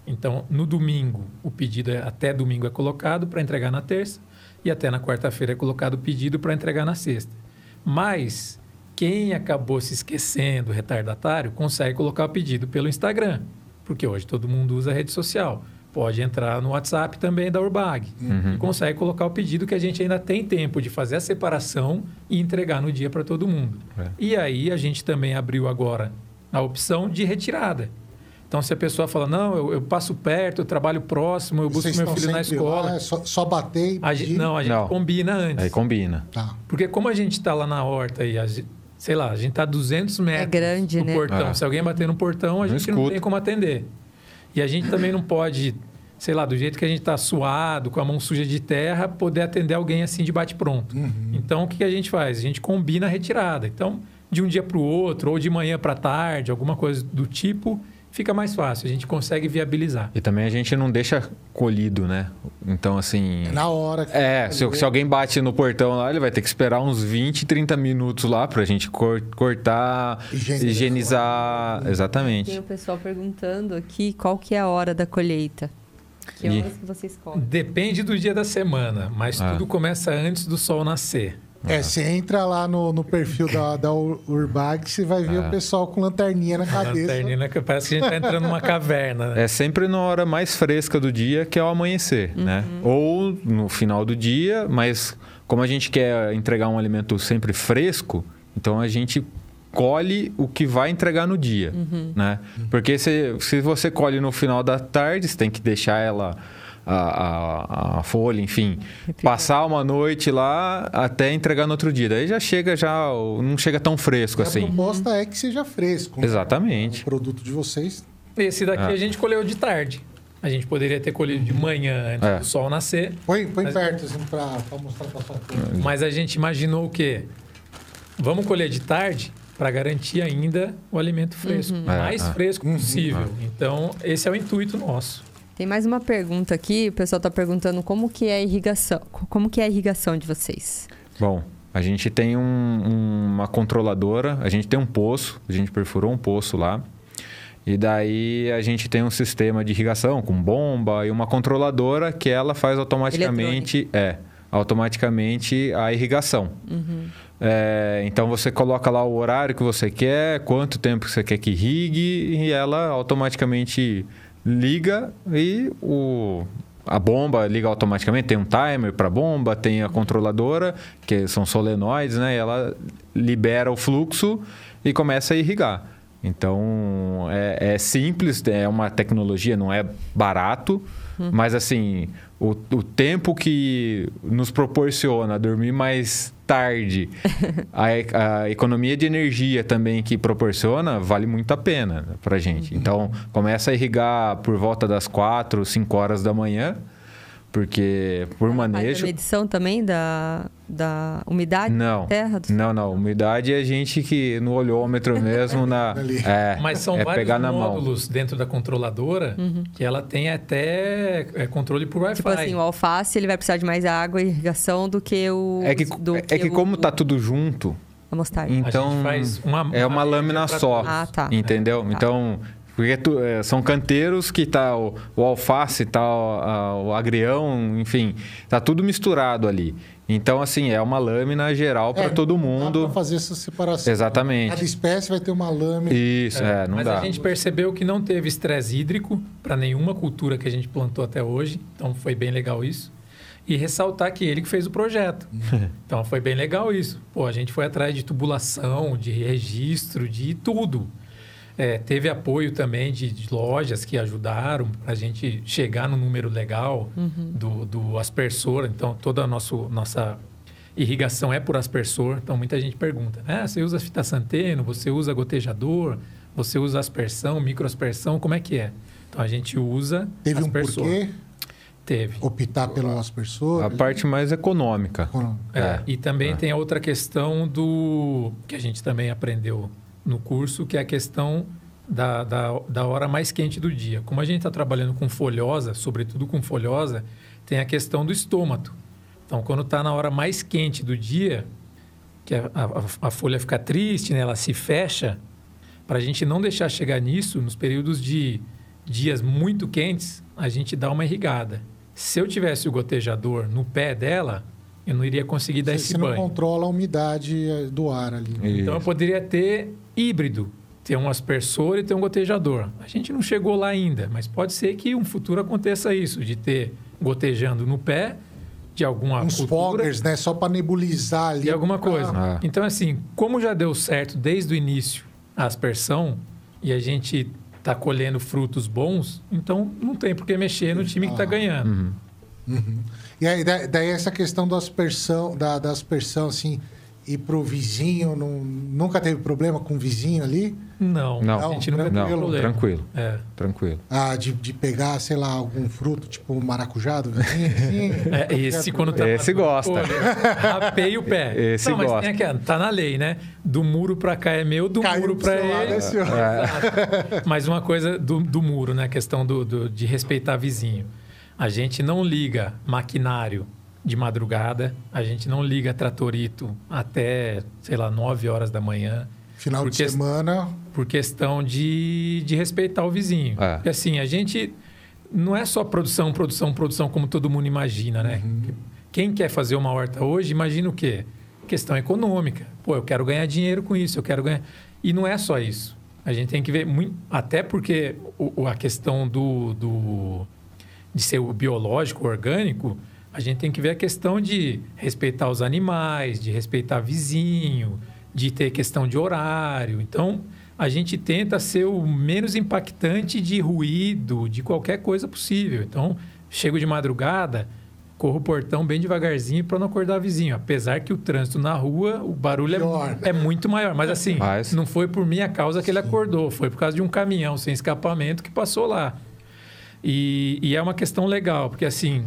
Então, no domingo, o pedido é, até domingo é colocado para entregar na terça e até na quarta-feira é colocado o pedido para entregar na sexta. Mas quem acabou se esquecendo, retardatário, consegue colocar o pedido pelo Instagram, porque hoje todo mundo usa rede social. Pode entrar no WhatsApp também da Urbag e consegue colocar o pedido que a gente ainda tem tempo de fazer a separação e entregar no dia para todo mundo. É. E aí a gente também abriu agora a opção de retirada. Então, se a pessoa fala, não, eu, eu passo perto, eu trabalho próximo, eu busco Vocês meu filho na escola. lá, é só, só bater e A gente, pedir? não, a gente Não. combina antes. Aí combina. Tá. Porque como a gente está lá na horta e, a sei lá, a gente está 200 metros grande, do né? portão. É. Se alguém bater no portão, a Não gente não escuta. tem como atender. E a gente também não pode, sei lá, do jeito que a gente está suado, com a mão suja de terra, poder atender alguém assim de bate-pronto. Então, o que que a gente faz? A gente combina a retirada. Então, de um dia para o outro, ou de manhã para tarde, alguma coisa do tipo, fica mais fácil. A gente consegue viabilizar. E também a gente não deixa colhido, né? Então, assim. É na hora. que- É, se, se alguém bate no portão lá, ele vai ter que esperar uns 20, 30 minutos lá pra gente cor- cortar, Higienizar. higienizar. Exatamente. Tem o pessoal perguntando aqui qual que é a hora da colheita. Que horas que vocês colhem? Depende do dia da semana, mas Ah. tudo começa antes do sol nascer. É, você entra lá no, no perfil da, da Ur- Urbag, você vai ver o pessoal com lanterninha na cabeça. Lanterninha, que parece que a gente está entrando numa caverna. né? É sempre na hora mais fresca do dia, que é o amanhecer, né? Ou no final do dia, mas como a gente quer entregar um alimento sempre fresco, então a gente colhe o que vai entregar no dia, né? Porque se, se você colhe no final da tarde, você tem que deixar ela a, a, a folha, enfim, passar uma noite lá até entregar no outro dia. Daí já chega já não chega tão fresco E a assim. proposta é que seja fresco. Exatamente. O produto de vocês. Esse daqui Ah. a gente colheu de tarde. A gente poderia ter colhido de manhã antes É. do sol nascer, Põe, põe Mas- perto, assim, pra, pra mostrar pra sua mas a gente imaginou o quê? Vamos colher de tarde para garantir ainda o alimento fresco, o É, mais é. fresco possível. Então, esse é o intuito nosso. Tem mais uma pergunta aqui, o pessoal está perguntando como que é a irrigação. Como que é a irrigação de vocês? Bom, a gente tem um- um- uma controladora, a gente tem um poço, a gente perfurou um poço lá. E daí a gente tem um sistema de irrigação com bomba e uma controladora que ela faz automaticamente, é, automaticamente a irrigação. É, então você coloca lá o horário que você quer, quanto tempo que você quer que irrigue e ela automaticamente liga e o a bomba liga automaticamente, tem um timer para bomba, tem a controladora, que são solenoides, né? Ela libera o fluxo e começa a irrigar. Então é, é simples, é uma tecnologia, não é barato, mas assim, o, o tempo que nos proporciona dormir mais tarde, a, a economia de energia também que proporciona, vale muito a pena pra gente. Então começa a irrigar por volta das 4, 5 horas da manhã, porque por Faz a manejo. medição também da, da umidade Não. da terra? Do... Não, não. Umidade é a gente que no olhômetro mesmo na. Ali. É, Mas são é vários pegar na mão. módulos dentro da controladora que ela tem até é, controle por Wi-Fi. Tipo assim, o alface ele vai precisar de mais água e irrigação do que o. É que, do é que o- como tá tudo junto, A mostarda. então gente faz uma- é uma uma lâmina só. Ah, tá. Entendeu? Então, porque tu- é, são canteiros que tá o, o alface, tá o, a- o agrião, enfim, tá tudo misturado ali. Então, assim, é uma lâmina geral para É, todo mundo. pra fazer essa separação. Exatamente. Cada espécie vai ter uma lâmina. Isso, é, não Mas dá. a gente percebeu que não teve estresse hídrico para nenhuma cultura que a gente plantou até hoje. Então foi bem legal isso. E ressaltar que ele que fez o projeto. então foi bem legal isso. Pô, a gente foi atrás de tubulação, de registro, de tudo. É, teve apoio também de, de lojas que ajudaram para a gente chegar no número legal do, do aspersor. Então, toda a nosso, nossa irrigação é por aspersor. Então, muita gente pergunta, né? Você usa fita santeno, você usa gotejador, você usa aspersão, microaspersão, como é que é? Então, a gente usa Teve um aspersor. porquê Teve. optar pelo aspersor? A parte mais econômica. É, É, e também é. tem a outra questão do que a gente também aprendeu no curso, que é a questão da, da, da hora mais quente do dia. Como a gente está trabalhando com folhosa, sobretudo com folhosa, tem a questão do estômago. Então, quando está na hora mais quente do dia, que a, a, a folha fica triste, né? ela se fecha, para a gente não deixar chegar nisso, nos períodos de dias muito quentes, a gente dá uma irrigada. Se eu tivesse o gotejador no pé dela, eu não iria conseguir dar Você, esse você não banho. controla a umidade eh, do ar ali. né? E- Então eu poderia ter híbrido, ter um aspersor e ter um gotejador. A gente não chegou lá ainda, mas pode ser que um futuro aconteça isso, de ter gotejando no pé de alguma Uns cultura foggers, né? Só para nebulizar ali. e alguma coisa. Ah. Então assim, como já deu certo desde o início a aspersão e a gente está colhendo frutos bons, então não tem por que mexer no time que está Ah. ganhando. E aí, da- daí essa questão da aspersão, da, da aspersão, assim, ir pro vizinho, não, nunca teve problema com o vizinho ali? Não, Não, a gente nunca tranquilo. Não, tranquilo, É. tranquilo. Ah, de, de pegar, sei lá, algum fruto, tipo maracujá do vizinho, assim? É, esse quando tá Esse gosta. Pô, rapei o pé. Esse não, mas gosta. tem aquela, tá na lei, né? Do muro pra cá é meu, do Caiu muro pra lado, ele. é seu. Exato. Mas uma coisa do, do muro, né? A questão do, do- de respeitar vizinho. A gente não liga maquinário de madrugada, a gente não liga tratorito até, sei lá, 9 horas da manhã, Final de semana, por questão de, de respeitar o vizinho. É. Porque assim, a gente não é só produção, produção, produção, como todo mundo imagina, né? Quem quer fazer uma horta hoje, imagina o quê? Questão econômica. Pô, eu quero ganhar dinheiro com isso, eu quero ganhar. E não é só isso. A gente tem que ver muito. Até porque a questão do, do de ser o biológico, o orgânico, a gente tem que ver a questão de respeitar os animais, de respeitar vizinho, de ter questão de horário. Então, a gente tenta ser o menos impactante de ruído, de qualquer coisa possível. Então, chego de madrugada, corro o portão bem devagarzinho para não acordar vizinho. Apesar que o trânsito na rua, o barulho é, é muito maior. Mas assim, Mas- não foi por minha causa que ele acordou, foi por causa de um caminhão sem escapamento que passou lá. E, e é uma questão legal, porque assim,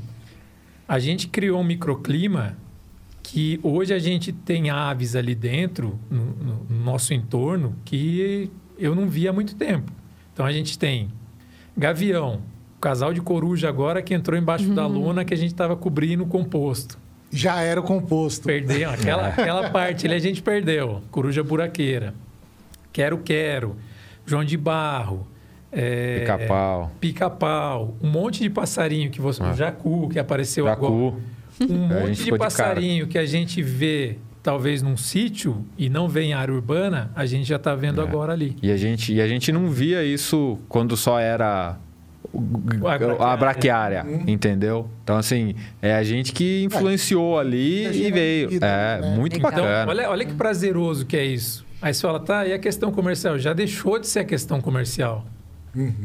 a gente criou um microclima que hoje a gente tem aves ali dentro, no, no- no nosso entorno, que eu não via há muito tempo. Então a gente tem gavião, o casal de coruja agora que entrou embaixo da lona que a gente estava cobrindo o composto. já era o composto. Perdeu, aquela, aquela parte ali a gente perdeu. Coruja buraqueira. Quero, quero. João de Barro. É, Pica-pau. Pica-pau. Um monte de passarinho que você. Ah. Jacu, que apareceu agora. Jacu. Um É, monte de ficou de passarinho que a gente vê, talvez, num sítio e não vê em área urbana, a gente já está vendo É. agora ali. E a, gente, e a gente não via isso quando só era A braquiária. a braquiária, entendeu? Então, assim, é a gente que influenciou ali Imagina e veio. vida, É, né? muito. Então, bacana. olha, olha que prazeroso que é isso. Aí você fala, tá, e a questão comercial? Já deixou de ser a questão comercial.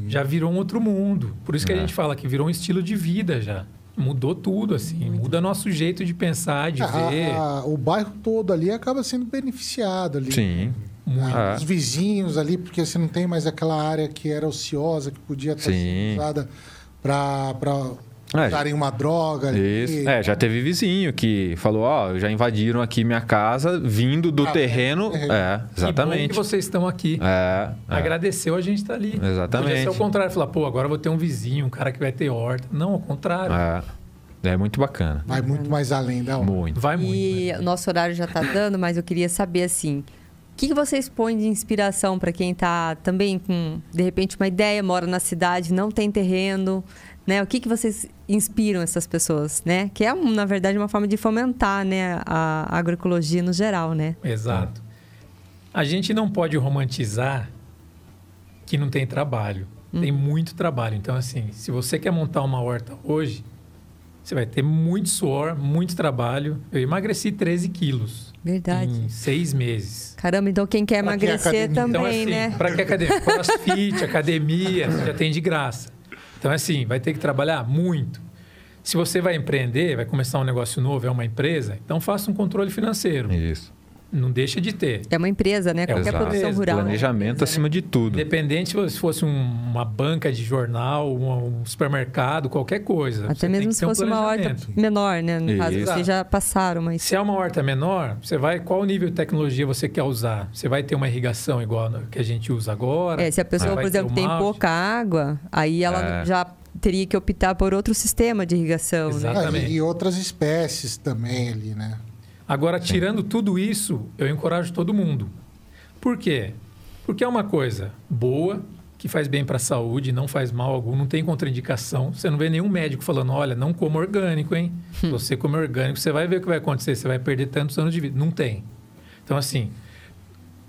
Já virou um outro mundo. Por isso que a É. gente fala que virou um estilo de vida já. Mudou tudo, assim. Muda nosso jeito de pensar, de A- ver. a- o bairro todo ali acaba sendo beneficiado ali. Sim. Muito. É. Os vizinhos ali, porque você não tem mais aquela área que era ociosa, que podia estar sendo usada para É, usarem uma droga ali. Isso. É, já teve vizinho que falou, ó, já invadiram aqui minha casa, vindo do Ah, terreno. é. É, Que bom exatamente. que vocês estão aqui. É, é. Agradeceu, a gente está ali. Exatamente. Podia ser o contrário, falar, pô, agora eu vou ter um vizinho, um cara que vai ter horta. Não, ao contrário. É. É muito bacana. Vai muito mais além da hora. Muito. Vai muito. E né? o nosso horário já está dando, mas eu queria saber assim, o que, que vocês põem de inspiração para quem está também com, de repente, uma ideia, mora na cidade, não tem terreno, né? O que, que vocês inspiram essas pessoas, né? Que é, na verdade, uma forma de fomentar, né, a agroecologia no geral, né? Exato. A gente não pode romantizar que não tem trabalho. Tem muito trabalho. Então, assim, se você quer montar uma horta hoje, Você vai ter muito suor, muito trabalho. Eu emagreci 13 quilos Verdade. em seis meses. Caramba, então quem quer Pra que emagrecer academia? Então, também, assim, né? para que academia? Crossfit, academia, você já tem de graça. Então, assim, vai ter que trabalhar muito. Se você vai empreender, vai começar um negócio novo, é uma empresa, então faça um controle financeiro. Isso. Não deixa de ter. É uma empresa, né? Qualquer Exato. produção rural. Planejamento acima de tudo. Independente se fosse um- uma banca de jornal, um, um supermercado, qualquer coisa. Até Você tem mesmo que se ter um fosse uma horta menor, né? No caso, vocês já passaram, mas. Se é uma horta menor, você vai qual nível de tecnologia você quer usar? Você vai ter uma irrigação igual a que a gente usa agora? É, se a pessoa, por exemplo, tem pouca água, aí ela É. já teria que optar por outro sistema de irrigação, né? Ah, Exatamente. e, e outras espécies também ali, né? Agora, tirando tudo isso, eu encorajo todo mundo. Por quê? Porque é uma coisa boa, que faz bem para a saúde, não faz mal algum, não tem contraindicação. Você não vê nenhum médico falando, olha, não coma orgânico, hein? Se você comer orgânico, você vai ver o que vai acontecer, você vai perder tantos anos de vida. Não tem. Então, assim,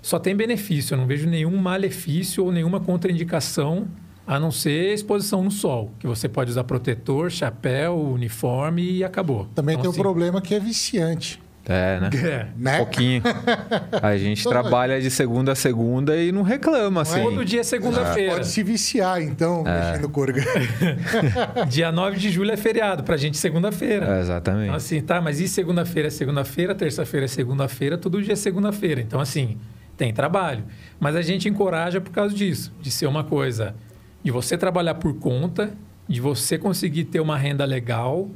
só tem benefício. Eu não vejo nenhum malefício ou nenhuma contraindicação, a não ser exposição no sol, que você pode usar protetor, chapéu, uniforme e acabou. Também Então, tem assim, problema que é viciante, É, né? É. né? Pouquinho. A gente trabalha de segunda a segunda e não reclama, assim. Todo dia é segunda-feira. Pode se viciar, então, É. mexendo com. Dia 9 de julho é feriado, pra gente segunda-feira. É, exatamente. Então, assim, tá, mas e segunda-feira é segunda-feira, terça-feira é segunda-feira, todo dia é segunda-feira. Então, assim, tem trabalho. Mas a gente encoraja por causa disso, de ser uma coisa de você trabalhar por conta, de você conseguir ter uma renda legal,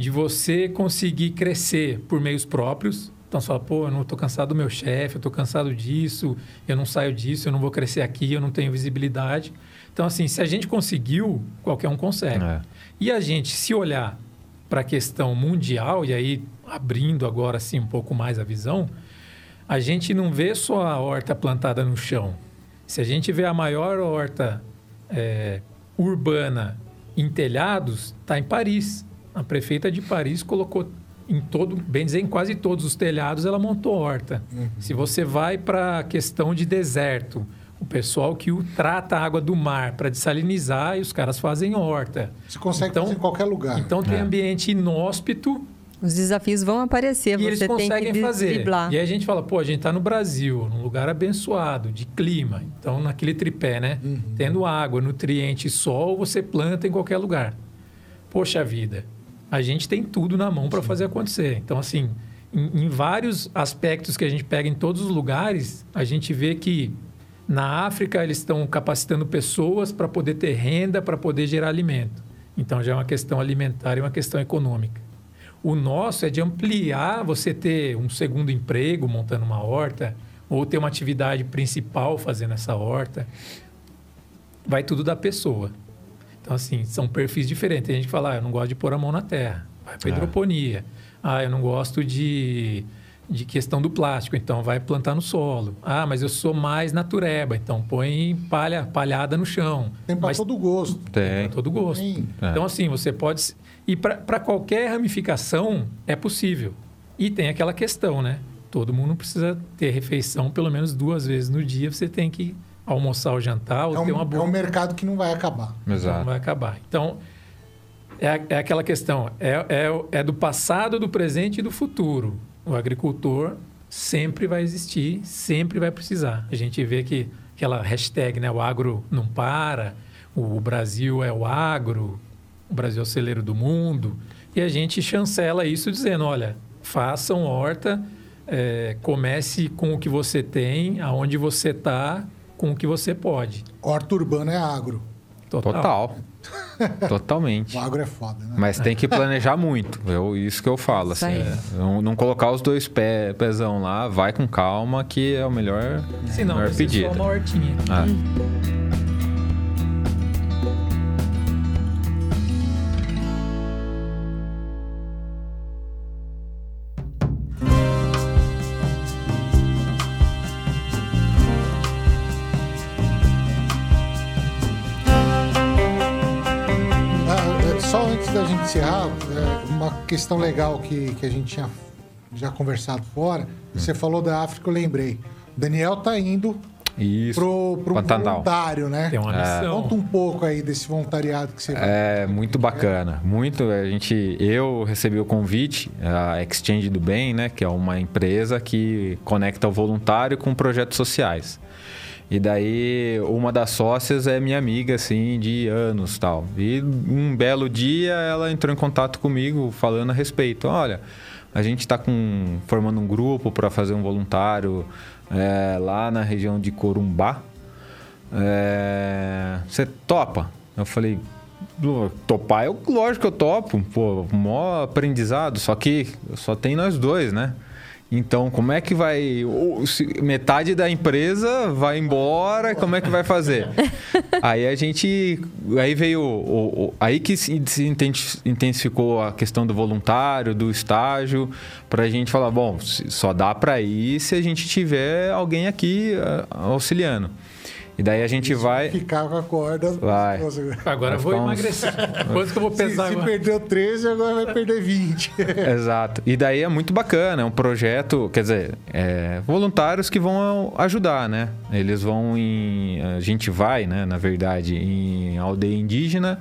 de você conseguir crescer por meios próprios. Então, você fala, pô, eu não estou cansado do meu chefe, eu estou cansado disso, eu não saio disso, eu não vou crescer aqui, eu não tenho visibilidade. Então, assim, se a gente conseguiu, qualquer um consegue. É. E a gente, se olhar para a questão mundial, e aí abrindo agora assim um pouco mais a visão, a gente não vê só a horta plantada no chão. Se a gente vê a maior horta é, urbana em telhados, está em Paris. A prefeita de Paris colocou em todo, bem dizer, em quase todos os telhados, ela montou horta. Se você vai para a questão de deserto, o pessoal que o trata a água do mar para dessalinizar e os caras fazem horta. Você consegue Então- fazer em qualquer lugar. Então tem É. ambiente inóspito Os desafios vão aparecer, e eles você tem que conseguem fazer. driblar. E aí a gente fala, pô, a gente está no Brasil, num lugar abençoado, de clima. Então, naquele tripé, né? Tendo água, nutriente e sol, você planta em qualquer lugar. Poxa vida, a gente tem tudo na mão para fazer acontecer. Então, assim, em, em vários aspectos que a gente pega em todos os lugares, a gente vê que na África eles estão capacitando pessoas para poder ter renda, para poder gerar alimento. Então, já é uma questão alimentar e uma questão econômica. O nosso é de ampliar você ter um segundo emprego montando uma horta, ou ter uma atividade principal fazendo essa horta. Vai tudo da pessoa. Então, assim, são perfis diferentes. Tem gente que fala, ah, eu não gosto de pôr a mão na terra. Vai para É. hidroponia. Ah, eu não gosto de, de questão do plástico. Então, vai plantar no solo. Ah, mas eu sou mais natureba. Então, põe palha, palhada no chão. Tem para todo gosto. Tem. para todo gosto. Tem. É. Então, assim, você pode. E para qualquer ramificação é possível. E tem aquela questão, né? Todo mundo precisa ter refeição pelo menos duas vezes no dia. Você tem que almoçar ou jantar ou É ter um, uma é boa. um mercado que não vai acabar. Não Exato. vai acabar. Então, é, é aquela questão: é, é, é do passado, do presente e do futuro. O agricultor sempre vai existir, sempre vai precisar. A gente vê que aquela hashtag, né? O agro não para, o Brasil é o agro, o Brasil é o celeiro do mundo. E a gente chancela isso dizendo: olha, façam horta, é, comece com o que você tem, aonde você está, com o que você pode. Horta urbana é agro. Total. Totalmente. O agro é foda, né? Mas tem que planejar muito. Eu, isso que eu falo, assim. aí. Não, não colocar os dois pé, pezão lá, vai com calma, que é o melhor, Se não, melhor ser pedido. só uma hortinha. Ah, Ah, questão legal que, que a gente tinha já conversado fora. Você falou da África, eu lembrei. O Daniel tá indo Isso. pro, pro Pantanal. voluntário, né? Tem uma missão. Conta um pouco aí desse voluntariado que você vai. É muito bacana, muito. A gente, eu recebi o convite, a Exchange do Bem, né, que é uma empresa que conecta o voluntário com projetos sociais. E daí uma das sócias é minha amiga assim de anos, tal. E um belo dia ela entrou em contato comigo falando a respeito. Olha, a gente está formando um grupo para fazer um voluntário é, lá na região de Corumbá. É, Você topa? Eu falei, "Pô, topar, eu, lógico que eu topo. Pô, maior aprendizado, só que só tem nós dois, né? Então, como é que vai. Metade da empresa vai embora, como é que vai fazer? aí a gente. Aí veio. o- o- aí que se se inten- intensificou a questão do voluntário, do estágio, pra gente falar: bom, só dá pra ir se a gente tiver alguém aqui ah, auxiliando. E daí a gente vai. Ficar com a corda. Vai. Nossa, Agora vou uns- emagrecer. Quanto que eu vou Se, pesar se agora? perdeu 13, agora vai perder 20. Exato. E daí é muito bacana, é um projeto, quer dizer, é, voluntários que vão ajudar, né? Eles vão em. A gente vai, né, na verdade, em aldeia indígena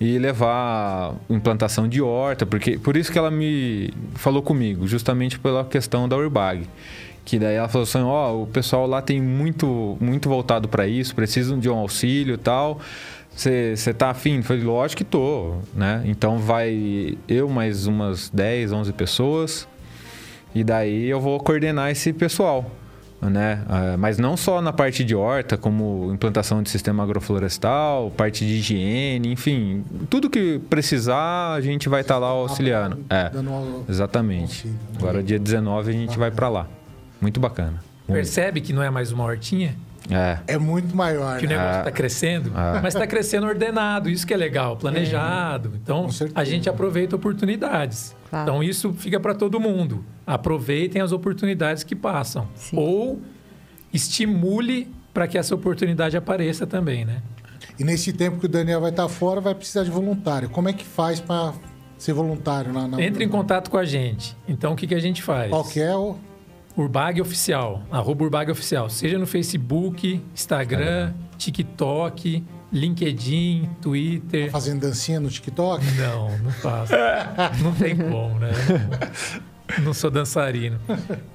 e levar implantação de horta, porque por isso que ela me falou comigo, justamente pela questão da Urbag. Que daí ela falou assim, ó, o pessoal lá tem muito, muito voltado para isso, precisam de um auxílio e tal. Você tá afim? Eu Falei, lógico que tô, né? Então vai eu mais umas 10, 11 pessoas. E daí eu vou coordenar esse pessoal, né? Ah, Mas não só na parte de horta, como implantação de sistema agroflorestal, parte de higiene, enfim, tudo que precisar a gente vai estar lá auxiliando. É, Dando um- exatamente. Agora dia 19 a gente vai para lá. Muito bacana. Muito. Percebe que não é mais uma hortinha? É. É muito maior, Que o né? negócio está crescendo, mas está crescendo ordenado, isso que é legal, planejado. Então, Com certeza. a gente aproveita oportunidades. Claro. Então, isso fica para todo mundo. Aproveitem as oportunidades que passam. Sim. Ou estimule para que essa oportunidade apareça também, né? E nesse tempo que o Daniel vai estar fora, vai precisar de voluntário. Como é que faz para ser voluntário na, na Entre em contato com a gente. Então, o que, que a gente faz? Qual que é o... Urbag Oficial, arroba Urbag Oficial. Seja no Facebook, Instagram, TikTok, LinkedIn, Twitter. Fazendo dancinha no TikTok? Não, não faço. não tem como, né? Não sou dançarino.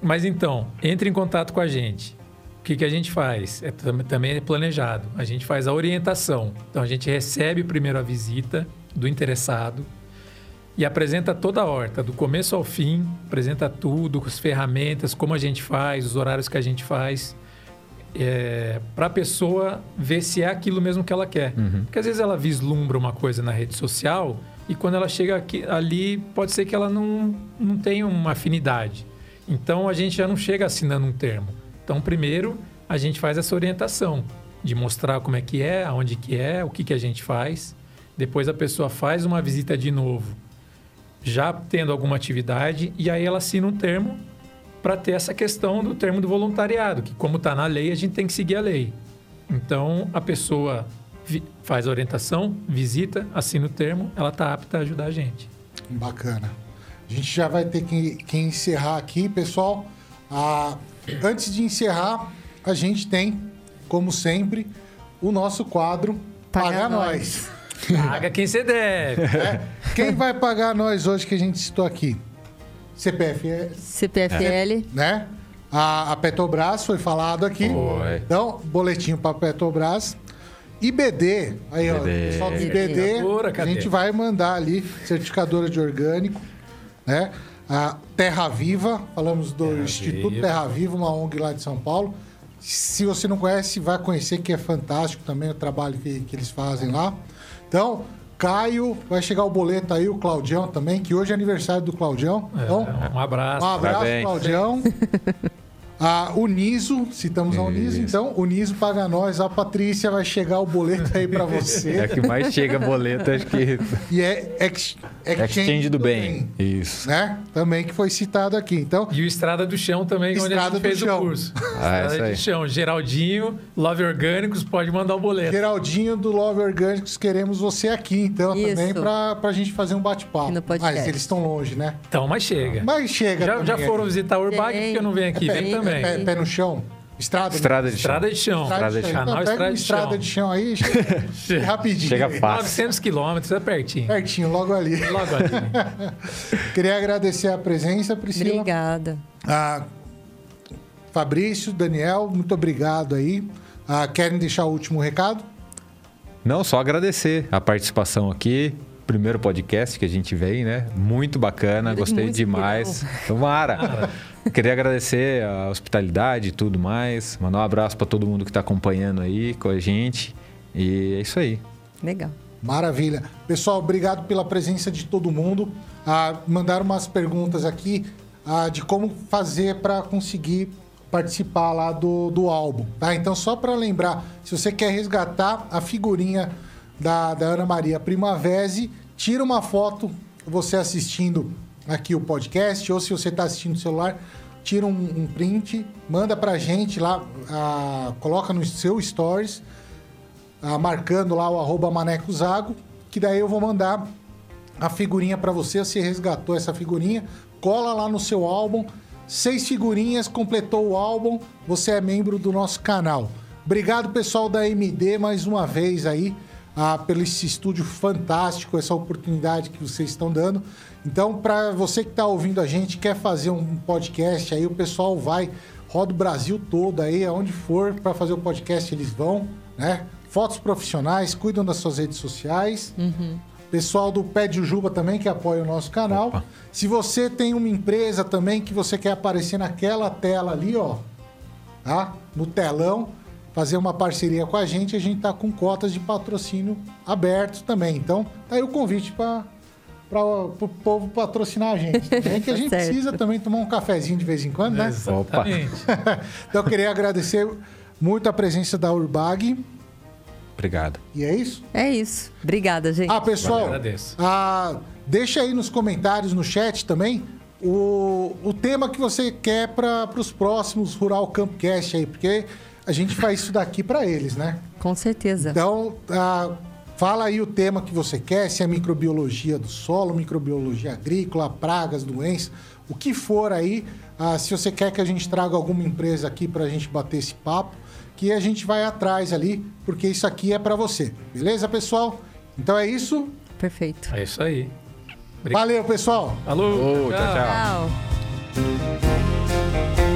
Mas então, entre em contato com a gente. O que, que a gente faz? É, tam- também é planejado. A gente faz a orientação. Então, a gente recebe primeiro a visita do interessado e apresenta toda a horta, do começo ao fim, apresenta tudo, as ferramentas, como a gente faz, os horários que a gente faz, para a pessoa ver se é aquilo mesmo que ela quer. Porque às vezes ela vislumbra uma coisa na rede social e quando ela chega aqui, ali, pode ser que ela não, não tenha uma afinidade. Então a gente já não chega assinando um termo. Então, primeiro, a gente faz essa orientação de mostrar como é que é, aonde que é, o que, que a gente faz. Depois a pessoa faz uma visita de novo já tendo alguma atividade, e aí ela assina um termo para ter essa questão do termo do voluntariado, que como está na lei, a gente tem que seguir a lei. Então, a pessoa faz a orientação, visita, assina o termo, ela está apta a ajudar a gente. Bacana. A gente já vai ter que, que encerrar aqui, pessoal. Ah, antes de encerrar, a gente tem, como sempre, o nosso quadro Paga Paga, Nós. Nós. Paga quem você deve. É. Quem vai pagar nós hoje que a gente citou aqui? CPF, é- CPFL. né? A, a Petrobras foi falado aqui. Foi. Então, boletinho para Petrobras. IBD, aí ó, IBD. pessoal do IBD, a gente vai mandar ali certificadora de orgânico, né? A Terra Viva, falamos do Terra Instituto Viva. Terra Viva, uma ONG lá de São Paulo. Se você não conhece, vai conhecer que é fantástico também o trabalho que, que eles fazem lá. Então, Caio, vai chegar o boleto aí, o Claudião também, que hoje é aniversário do Claudião. Então, É, um abraço. um abraço, Parabéns. Claudião. A Uniso, citamos a Uniso, Isso. então, Uniso paga nós. A Patrícia vai chegar o boleto aí pra É a você. que mais chega boleto, acho que. e é ex, Exchange do bem. Isso. Né? Também que foi citado aqui. Então, E o Estrada do Chão também, onde a Estrada gente do fez Chão. o curso. Ah, Estrada isso do Chão. Geraldinho, Love Orgânicos, pode mandar o boleto. Geraldinho do Love Orgânicos, queremos você aqui, então, Isso. também pra, pra gente fazer um bate-papo. Mas eles estão longe, né? Então, mas chega. Mas chega Já, também já foram aqui. visitar o Urbag, Tem. porque eu não venho aqui? Vem Tem, também. Pé, pé no chão. Estrada? Estrada de Estrada de chão. Estrada de chão. Canal Então, Estrada de estrada chão. de chão aí, chega rapidinho. Chega fácil. 900 quilômetros, é pertinho. Pertinho, logo ali. Logo ali. Queria agradecer a presença, Priscila. Obrigada. Ah, Fabrício, Daniel, muito obrigado aí. Ah, querem deixar o último recado? Não, só agradecer a participação aqui. Primeiro podcast que a gente vem, né? Muito bacana, Muito gostei bom. demais. Tomara. Queria agradecer a hospitalidade e tudo mais. Mandar um abraço para todo mundo que está acompanhando aí com a gente. E é isso aí. Legal. Maravilha. Pessoal, obrigado pela presença de todo mundo. Ah, mandaram umas perguntas aqui ah, de como fazer para conseguir participar lá do, do álbum. Tá? Então, só para lembrar, se você quer resgatar a figurinha da, da Ana Maria Primavesi, tira uma foto, você assistindo aqui o podcast, ou se você está assistindo no celular, tira um, um print, manda pra gente lá, ah, coloca no seu stories, ah, marcando lá o arroba Maneco Zago, que daí eu vou mandar a figurinha para você. Você resgatou essa figurinha, cola lá no seu álbum. Seis figurinhas, completou o álbum, você é membro do nosso canal. Obrigado, pessoal da MD, mais uma vez aí, ah, pelo esse estúdio fantástico, essa oportunidade que vocês estão dando. Então, para você que está ouvindo a gente, quer fazer um podcast aí, o pessoal vai, roda o Brasil todo aí, aonde for para fazer o podcast, eles vão, né? Fotos profissionais, cuidam das suas redes sociais. Pessoal do Pé de Jujuba também, que apoia o nosso canal. Opa. Se você tem uma empresa também que você quer aparecer naquela tela ali, ó, tá? No telão, fazer uma parceria com a gente, a gente tá com cotas de patrocínio abertos também. Então, tá aí o convite para o povo patrocinar a gente. É que a Tá gente precisa também tomar um cafezinho de vez em quando, né? Exatamente. então, eu queria agradecer muito a presença da Urbag. Obrigado. E é isso? É isso. Obrigada, gente. Ah, pessoal, Eu agradeço. ah, deixa aí nos comentários, no chat também, o, o tema que você quer para os próximos Rural Campcast aí, porque a gente faz isso daqui para eles, né? Com certeza. Então, ah, fala aí o tema que você quer, se é microbiologia do solo, microbiologia agrícola, pragas, doenças, o que for aí. Ah, se você quer que a gente traga alguma empresa aqui para a gente bater esse papo, que a gente vai atrás ali, porque isso aqui é para você. Beleza, pessoal? Então é isso. Perfeito. É isso aí. Obrigado. Valeu, pessoal! Falou. Ô, tchau, tchau. Tchau.